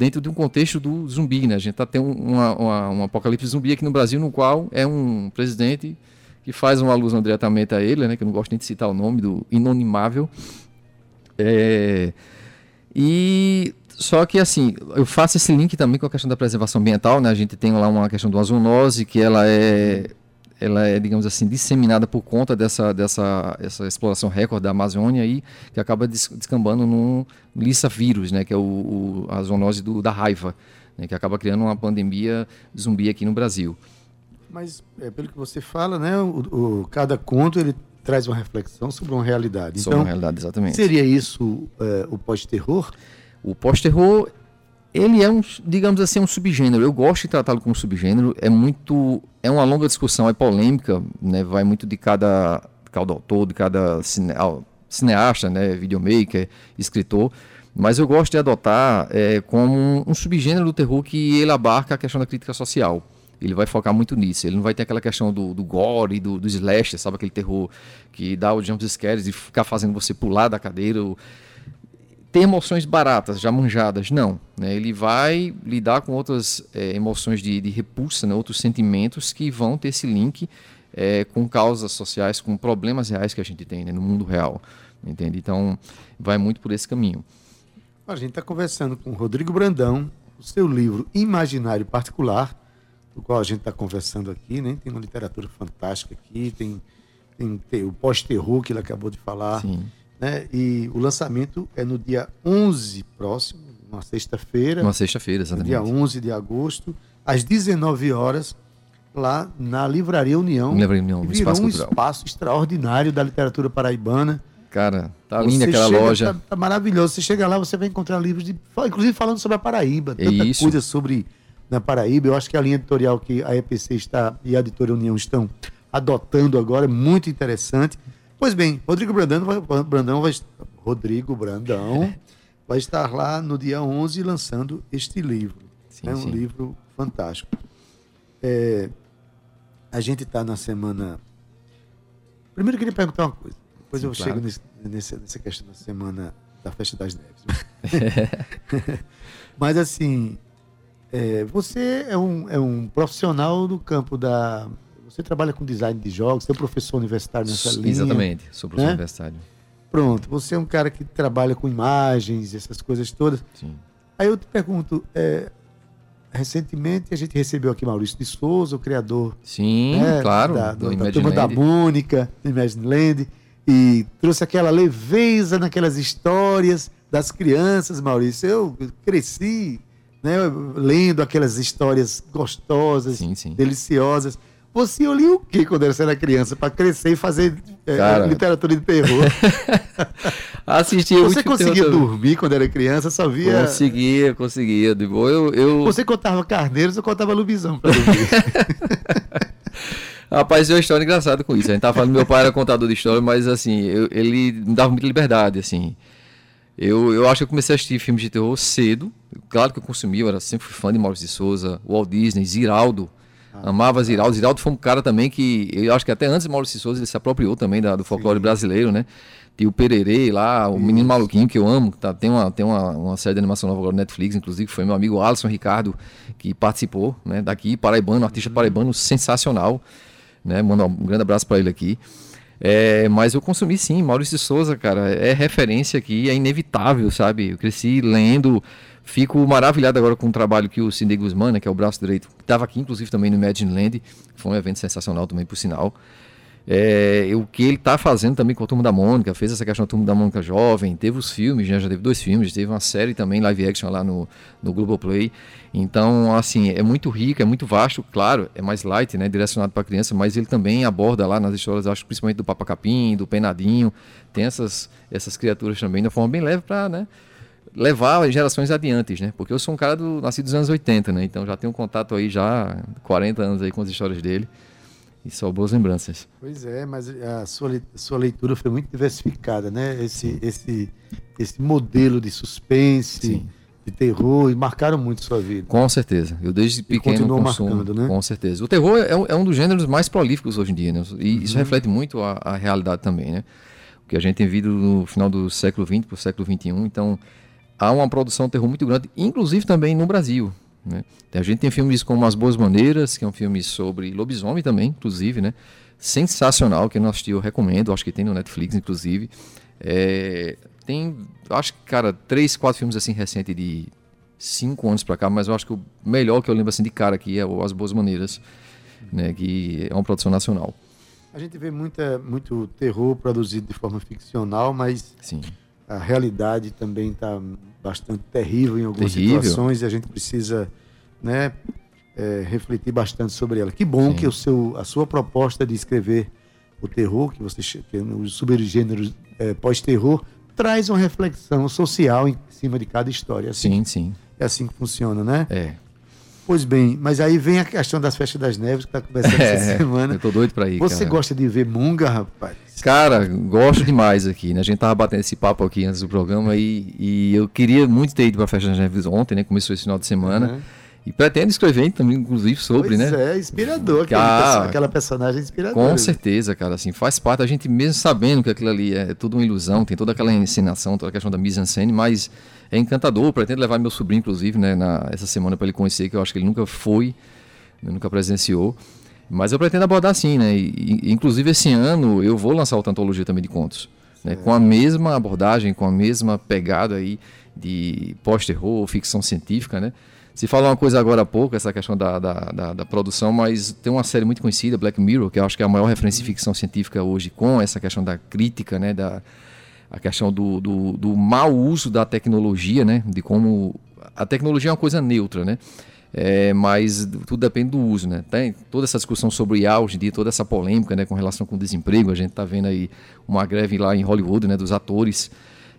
S6: dentro de um contexto do zumbi, né? A gente está tendo uma, uma, um apocalipse zumbi aqui no Brasil, no qual é um presidente que faz uma alusão diretamente a ele, né? Que eu não gosto nem de citar o nome do inonimável. É, e só que assim, eu faço esse link também com a questão da preservação ambiental, né? A gente tem lá uma questão do zoonose que ela é ela é, digamos assim, disseminada por conta dessa, dessa essa exploração recorde da Amazônia aí, que acaba des- descambando num lissa vírus, né, que é o, o- a zoonose do, da raiva, né, que acaba criando uma pandemia zumbi aqui no Brasil.
S2: Mas, é, pelo que você fala, né, o, o- cada conto ele traz uma reflexão sobre uma realidade.
S6: Sobre
S2: Então,
S6: a realidade, exatamente.
S2: seria isso é, o pós-terror?
S6: O pós-terror, ele é um, digamos assim, um subgênero. Eu gosto de tratá-lo como subgênero. É muito, é uma longa discussão, é polêmica, né? Vai muito de cada, cada autor, de cada cine, cineasta, né? Videomaker, escritor. Mas eu gosto de adotar é, como um subgênero do terror que ele abarca a questão da crítica social. Ele vai focar muito nisso. Ele não vai ter aquela questão do, do gore, do, do slasher, sabe? Aquele terror que dá o jump scares e ficar fazendo você pular da cadeira. ou- ter emoções baratas, já manjadas, não. né? Ele vai lidar com outras eh, emoções de, de repulsa, né? outros sentimentos que vão ter esse link eh, com causas sociais, com problemas reais que a gente tem né? no mundo real. Entende? Então, vai muito por esse caminho.
S2: A gente está conversando com o Rodrigo Brandão, o seu livro Imaginário Particular, do qual a gente está conversando aqui, né? Tem uma literatura fantástica aqui, tem, tem, tem o pós-terror que ele acabou de falar,
S6: Sim.
S2: Né? E o lançamento é no dia 11 próximo, uma sexta-feira,
S6: Uma sexta-feira, exatamente.
S2: dia 11 de agosto, às 19 horas, lá na Livraria União.
S6: Livraria União,
S2: virou
S6: Espaço
S2: um
S6: Cultural.
S2: espaço extraordinário da literatura paraibana.
S6: Cara, tá linda aquela
S2: chega,
S6: loja.
S2: Tá, tá maravilhoso. Você chega lá, você vai encontrar livros de. Inclusive falando sobre a Paraíba.
S6: É
S2: Tanta
S6: isso.
S2: coisa sobre na Paraíba. Eu acho que a linha editorial que a EPC está e a Editora União estão adotando agora é muito interessante. Pois bem, Rodrigo Brandão vai, Brandão vai, Rodrigo Brandão vai estar lá no dia 11 lançando este livro.
S6: Sim,
S2: é um
S6: sim.
S2: livro fantástico. É, a gente está na semana. Primeiro eu queria perguntar uma coisa. Depois
S6: Sim,
S2: eu
S6: claro.
S2: chego nesse, nesse- nessa questão da semana da Festa das Neves. [LAUGHS] [LAUGHS] Mas assim, é, você é um, é um profissional do campo da. Você trabalha com design de jogos, você é um professor universitário nessa linha.
S6: Exatamente, sobre o
S2: né?
S6: aniversário.
S2: Pronto, você é um cara que trabalha com imagens, essas coisas todas.
S6: Sim.
S2: Aí eu te pergunto, é, recentemente a gente recebeu aqui Maurício de Souza, o criador
S6: Sim,
S2: né,
S6: claro.
S2: da,
S6: do
S2: da
S6: Imagine
S2: turma da. Mônica, do Imagine Land. e trouxe aquela leveza naquelas histórias das crianças, Maurício. Eu cresci né, lendo aquelas histórias gostosas,
S6: Sim, sim.
S2: deliciosas. Você lia o que quando você era criança para crescer e fazer é,
S6: Cara.
S2: literatura de terror? [LAUGHS]
S6: Assisti
S2: Você conseguia dormir quando era criança? Só via.
S6: Conseguia, conseguia. De boa, eu, eu...
S2: Você contava carneiros ou contava lobisomem para dormir? [LAUGHS]
S6: Rapaz, tem uma história engraçada com isso. A gente tava falando, meu pai era contador de história, mas assim, eu- ele me dava muita liberdade, assim. Eu, eu acho que eu comecei a assistir filmes de terror cedo. Claro que eu consumi, eu era sempre fui fã de Maurício de Souza, Walt Disney, Ziraldo. Amava Ziraldo. Ziraldo foi um cara também que, eu acho que até antes de Maurício Souza, ele se apropriou também da- do folclore brasileiro, né? Tinha o Pererê lá, o Menino Maluquinho, que eu amo. Tá, tem uma, tem uma, uma série de animação nova agora no Netflix, inclusive, foi meu amigo Alisson Ricardo, que participou, né? Daqui, paraibano, artista paraibano sensacional né? Manda um grande abraço para ele aqui. É, mas eu consumi sim, Maurício de Souza, cara, é referência aqui, é inevitável, sabe? Eu cresci lendo, fico maravilhado agora com o trabalho que o Cindy Guzman, né, que é o braço direito, estava aqui inclusive também no Imagine Land, foi um evento sensacional também, por sinal. É, o que ele está fazendo também com a Turma da Mônica, fez essa questão da Turma da Mônica jovem, teve os filmes, né, já teve dois filmes, teve uma série também live action lá no, no Globoplay. Então, assim, é muito rico, é muito vasto, claro, é mais light, né, direcionado para criança, mas ele também aborda lá nas histórias, acho principalmente do Papa Capim, do Penadinho, tem essas, essas criaturas também de uma forma bem leve para, né, levar as gerações adiante, né? Porque eu sou um cara do nascido dos anos 80, né? Então já tenho um contato aí já 40 anos aí com as histórias dele. E só boas lembranças.
S2: Pois é, mas a sua, sua leitura foi muito diversificada, né? Esse, esse, esse modelo de suspense,
S6: Sim.
S2: de terror, e marcaram muito sua vida.
S6: Com certeza. Eu desde pequeno consumo.
S2: marcando, né?
S6: Com certeza. O terror é, um- é um dos gêneros mais prolíficos hoje em dia, né? E
S2: Uhum.
S6: isso reflete muito a, a realidade também, né? O que a gente tem vindo no final do século XX para o século XXI. Então, há uma produção de terror muito grande, inclusive também no Brasil. Né? A gente tem filmes como As Boas Maneiras, que é um filme sobre lobisomem também, inclusive, né? Sensacional, que eu não assisti, eu recomendo, acho que tem no Netflix, inclusive. É, tem, acho que, cara, três, quatro filmes assim recentes de cinco anos pra cá, mas eu acho que o melhor que eu lembro assim de cara aqui é As Boas Maneiras, né? Que é uma produção nacional.
S2: A gente vê muita, muito terror produzido de forma ficcional, mas
S6: Sim.
S2: a realidade também está bastante terrível em algumas
S6: Terrível.
S2: situações e a gente precisa né, é, refletir bastante sobre ela. Que bom
S6: Sim.
S2: que o seu, a sua proposta de escrever o terror, que você que é os subgêneros é, pós-terror, traz uma reflexão social em cima de cada história. Assim,
S6: Sim, sim.
S2: É assim que funciona, né?
S6: É.
S2: Pois bem, mas aí vem a questão das festas das neves que está começando [LAUGHS] essa
S6: É,
S2: semana.
S6: eu tô doido pra ir.
S2: Você
S6: cara.
S2: gosta de ver munga, rapaz?
S6: Cara, gosto demais aqui, né? A gente tava batendo esse papo aqui antes do programa e, e eu queria muito ter ido pra Festa das Neves ontem, né? Começou esse final de semana.
S2: Uhum.
S6: E pretendo escrever também, inclusive, sobre,
S2: pois
S6: né?
S2: é, inspirador.
S6: Ah,
S2: aquela personagem inspiradora.
S6: Com certeza, cara, assim, faz parte, a gente mesmo sabendo que aquilo ali é tudo uma ilusão, tem toda aquela encenação, toda a questão da mise-en-scène, mas é encantador, pretendo levar meu sobrinho, inclusive, né, na, essa semana para ele conhecer, que eu acho que ele nunca foi, né, nunca presenciou, mas eu pretendo abordar sim, né, e, e, inclusive esse ano eu vou lançar outra antologia também de contos, né, com a mesma abordagem, com a mesma pegada aí de pós-terror, ficção científica, né, se falou uma coisa agora há pouco, essa questão da, da, da, da produção, mas tem uma série muito conhecida, Black Mirror, que eu acho que é a maior referência de ficção científica hoje, com essa questão da crítica, né, da, a questão do, do, do mau uso da tecnologia, né, de como a tecnologia é uma coisa neutra, né, é, mas tudo depende do uso, né, tem toda essa discussão sobre IA hoje em dia, toda essa polêmica, né, com relação com o desemprego, a gente está vendo aí uma greve lá em Hollywood, né, dos atores,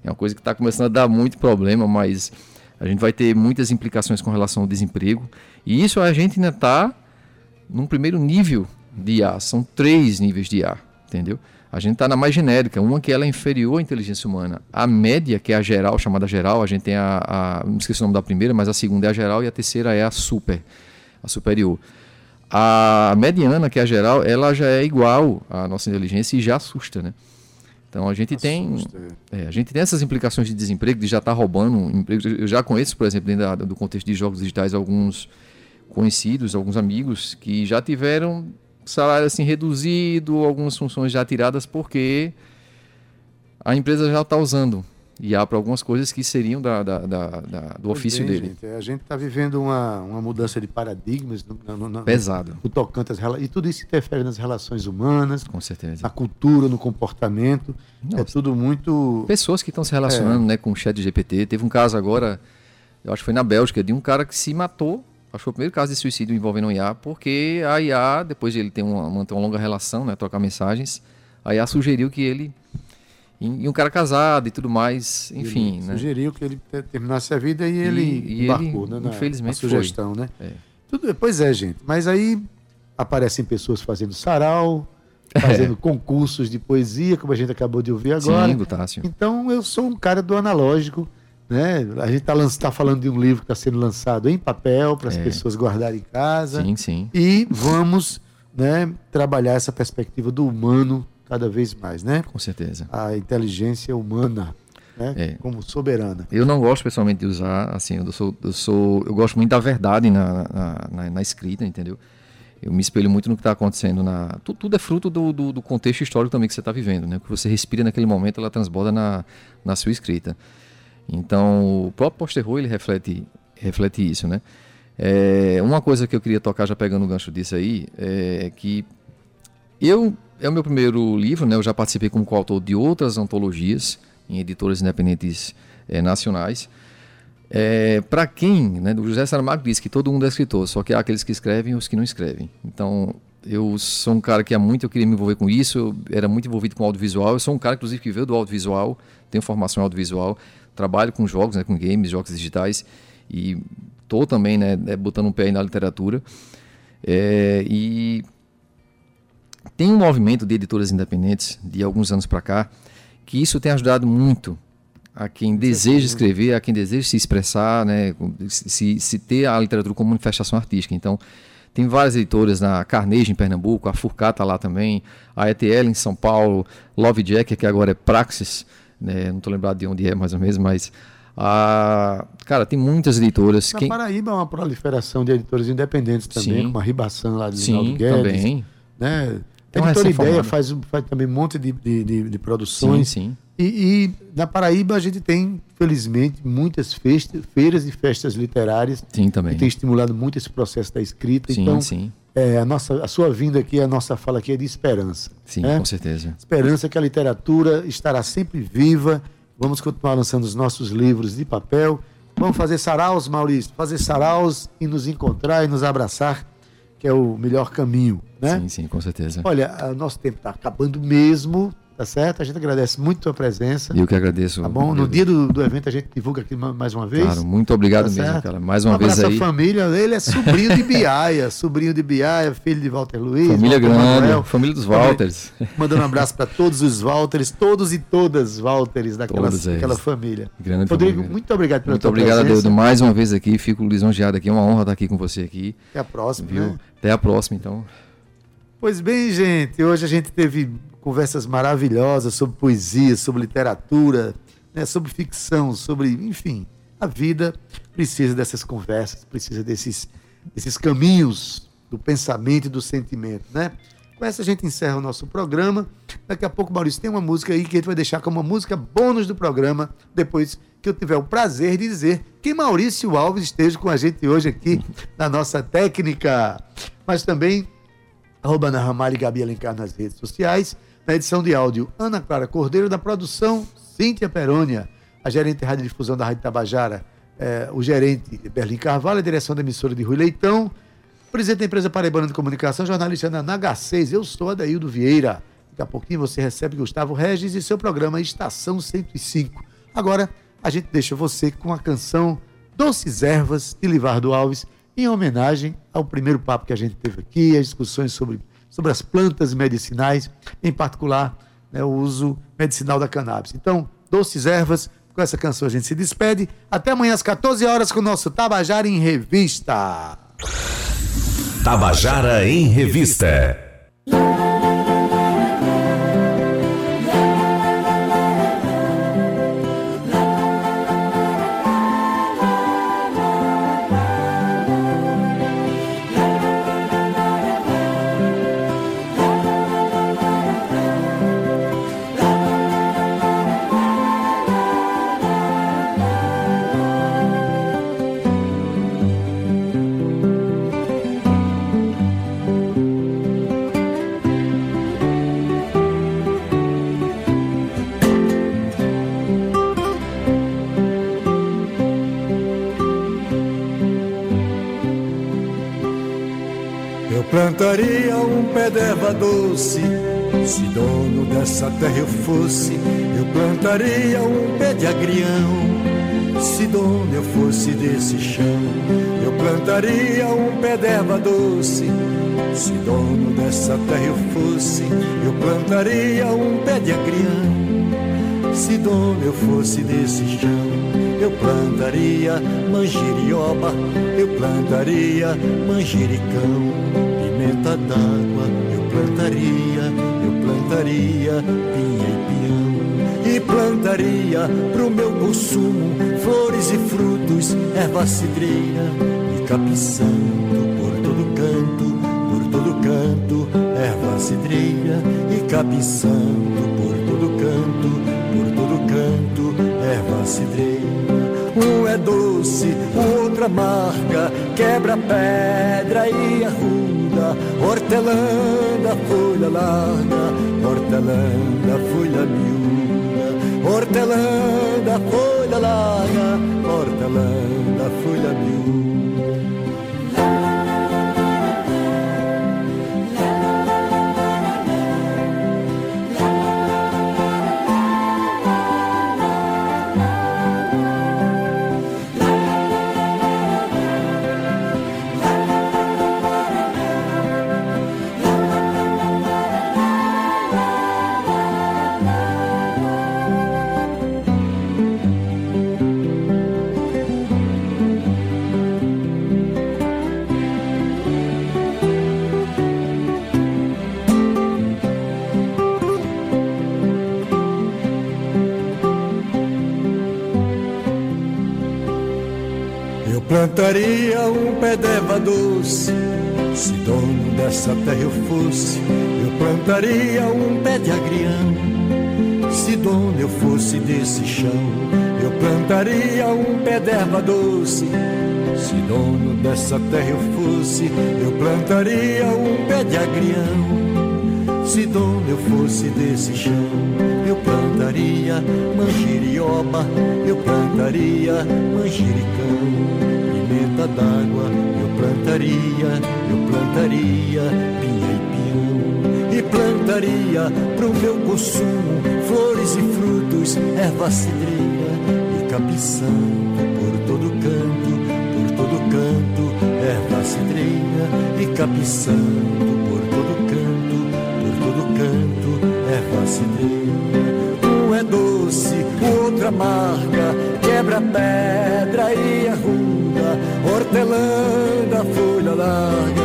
S6: é uma coisa que está começando a dar muito problema, mas a gente vai ter muitas implicações com relação ao desemprego. E isso a gente ainda está num primeiro nível de IA. São três níveis de IA, entendeu? A gente está na mais genérica, uma que ela é inferior à inteligência humana. A média, que é a geral, chamada geral, a gente tem a, a não esqueci o nome da primeira, mas a segunda é a geral e a terceira é a super, a superior. A mediana, que é a geral, ela já é igual à nossa inteligência e já assusta, né? Então a gente tem
S2: Assusta,
S6: é, a gente tem essas implicações de desemprego, de já estar roubando emprego. Eu já conheço, por exemplo, dentro da- do contexto de jogos digitais, alguns conhecidos, alguns amigos que já tiveram salário assim reduzido, algumas funções já tiradas porque a empresa já está usando IA para algumas coisas que seriam da, da, da, da do ofício
S2: bem,
S6: dele.
S2: gente, a gente está vivendo uma, uma mudança de paradigmas no, no, no,
S6: Pesado,
S2: tocante às E tudo isso interfere nas relações humanas,
S6: com certeza.
S2: na cultura, no comportamento. É
S6: Nossa.
S2: tudo muito.
S6: Pessoas que estão se relacionando né, com o chat GPT. Teve um caso agora, eu acho que foi na Bélgica, de um cara que se matou. Acho que foi o primeiro caso de suicídio envolvendo um IA, porque a IA, depois de ele ter uma, manter uma longa relação, né, trocar mensagens, a IA sugeriu que ele. E, e um cara casado e tudo mais, enfim,
S2: ele
S6: né?
S2: Sugeriu que ele te- terminasse a vida e ele
S6: e
S2: embarcou,
S6: ele,
S2: né,
S6: infelizmente,
S2: na sugestão, né?
S6: É.
S2: Tudo, pois é, gente. Mas aí aparecem pessoas fazendo sarau, [LAUGHS] fazendo concursos de poesia, como a gente acabou de ouvir agora.
S6: Sim, Gutácio.
S2: Então eu sou um cara do analógico, né? A gente está tá falando de um livro que está sendo lançado em papel para as
S6: É.
S2: pessoas guardarem em casa.
S6: Sim, sim.
S2: E vamos né, trabalhar essa perspectiva do humano cada vez mais, né?
S6: Com certeza.
S2: A inteligência humana, né?
S6: É.
S2: Como soberana.
S6: Eu não gosto pessoalmente de usar, assim, eu sou, eu sou, eu gosto muito da verdade na, na, na- na escrita, entendeu? Eu me espelho muito no que está acontecendo na, tu- tudo, é fruto do, do, do contexto histórico também que você está vivendo, né? O que você respira naquele momento, ela transborda na, na sua escrita. Então, o próprio Posterro, ele reflete, reflete isso, né? É, uma coisa que eu queria tocar, já pegando o gancho disso aí, é que eu é o meu primeiro livro, né? Eu já participei como coautor de outras antologias em editoras independentes eh, nacionais. É, para quem, né? O José Saramago diz que todo mundo é escritor, só que há aqueles que escrevem e os que não escrevem. Então, eu sou um cara que há muito eu queria me envolver com isso, eu era muito envolvido com audiovisual. Eu sou um cara, inclusive, que veio do audiovisual, tenho formação em audiovisual, trabalho com jogos, né? Com games, jogos digitais e estou também, né? eh, Botando um pé aí na literatura. É, e tem um movimento de editoras independentes de alguns anos para cá que isso tem ajudado muito a quem deseja escrever, a quem deseja se expressar, né, se, se ter a literatura como manifestação artística. Então, tem várias editoras na Carnegie em Pernambuco, a Furcata lá também, a ETL em São Paulo, Love Jack, que agora é Praxis, né, não estou lembrado de onde é mais ou menos, mas cara, tem muitas editoras.
S2: Na
S6: Quem,
S2: Paraíba há uma proliferação de editores independentes também,
S6: Sim.
S2: como a Ribação lá de Zinaldo
S6: sim,
S2: Guedes.
S6: também.
S2: Né?
S6: Tem
S2: A editora Ideia faz, faz também um monte de, de, de- de
S6: Sim,
S2: produções.
S6: sim.
S2: E, e na Paraíba a gente tem, felizmente, muitas festa, feiras e festas literárias
S6: Sim, também.
S2: que têm estimulado muito esse processo da escrita.
S6: Sim,
S2: então,
S6: sim.
S2: é, a, nossa, a sua vinda aqui, a nossa fala aqui é de esperança.
S6: Sim,
S2: né?
S6: com certeza.
S2: Esperança que a literatura estará sempre viva. Vamos continuar lançando os nossos livros de papel. Vamos fazer saraus, Maurício, fazer saraus e nos encontrar e nos abraçar, que é o melhor caminho, né?
S6: Sim, sim, com certeza.
S2: Olha, nosso tempo está acabando mesmo, tá certo? A gente agradece muito a tua presença,
S6: Eu que agradeço.
S2: tá bom? No dia do, do evento a gente divulga aqui ma- mais uma vez.
S6: Claro, muito obrigado
S2: Tá
S6: mesmo,
S2: certo?
S6: cara. Mais
S2: Um
S6: uma vez
S2: abraço
S6: aí.
S2: família. Ele é sobrinho de Biaia, [LAUGHS] sobrinho de Biaia, filho de Walter Luiz.
S6: Família
S2: Walter
S6: grande,
S2: Manuel.
S6: família dos Walters. [LAUGHS]
S2: Mandando um abraço para todos os Walters, todos e todas Walters daquela, daquela família.
S6: Grande
S2: Rodrigo,
S6: família.
S2: muito obrigado pela
S6: Muito
S2: tua
S6: obrigado,
S2: presença.
S6: Adeudo, mais uma vez aqui. Fico lisonjeado aqui. É uma honra estar aqui com você aqui.
S2: Até a próxima.
S6: Viu?
S2: né?
S6: Até a próxima, então.
S2: Pois bem, gente, hoje a gente teve conversas maravilhosas sobre poesia, sobre literatura, né, sobre ficção, sobre, enfim, a vida precisa dessas conversas, precisa desses, desses caminhos do pensamento e do sentimento, né? Com essa a gente encerra o nosso programa. Daqui a pouco, Maurício, tem uma música aí que a gente vai deixar como uma música bônus do programa, depois que eu tiver o prazer de dizer que Maurício Alves esteja com a gente hoje aqui na nossa técnica. Mas também arroba Ana Ramalho Gabi Alencar nas redes sociais. Na edição de áudio, Ana Clara Cordeiro, da produção, Cíntia Perônia, a gerente de rádio difusão da Rádio Tabajara, eh, o gerente Berlim Carvalho, a direção da emissora de Rui Leitão, presidente da empresa Paraibana de Comunicação, jornalista na H6, eu sou Adaildo Vieira. Daqui a pouquinho você recebe Gustavo Regis e seu programa Estação 105. Agora, a gente deixa você com a canção Doces Ervas, de Livardo Alves, em homenagem ao primeiro papo que a gente teve aqui, as discussões sobre, sobre as plantas medicinais, em particular né, o uso medicinal da cannabis. Então, Doces Ervas, com essa canção a gente se despede. Até amanhã às 14 horas com o nosso Tabajara em Revista.
S7: Tabajara em Revista. Plantaria um pé de erva doce. Se dono dessa terra eu fosse, eu plantaria um pé de agrião. Se dono eu fosse desse chão, eu plantaria um pé de erva doce. Se dono dessa terra eu fosse, eu plantaria um pé de agrião. Se dono eu fosse desse chão, eu plantaria manjerioba, eu plantaria manjericão pimenta d'água eu plantaria, eu plantaria pinha e pinhão. E plantaria pro meu consumo flores e frutos, erva cidreira e capim santo por todo canto, por todo canto, erva cidreira e capim santo por todo canto, por todo canto, erva cidreira. Um é doce, o outro amarga, quebra pedra e arruda. Hortelã da folha larga, hortelã da folha miúda. Hortelã da folha larga, hortelã da folha miúda. Plantaria um pé doce. Se dono dessa terra eu fosse, eu plantaria um pé de agrião. Se dono eu fosse desse chão, eu plantaria um pé doce. Se dono dessa terra eu fosse, eu plantaria um pé de agrião. Se dono eu fosse desse chão, plantaria manjerioba, eu plantaria manjericão pimenta d'água eu plantaria, eu plantaria pinha e pinhão. E plantaria pro meu consumo flores e frutos, erva cidreira e capiçanto por todo canto, por todo canto, erva cidreira e capiçanto por todo canto, por todo canto, erva cidreira. Outro amarga, quebra pedra e arruda hortelã da folha larga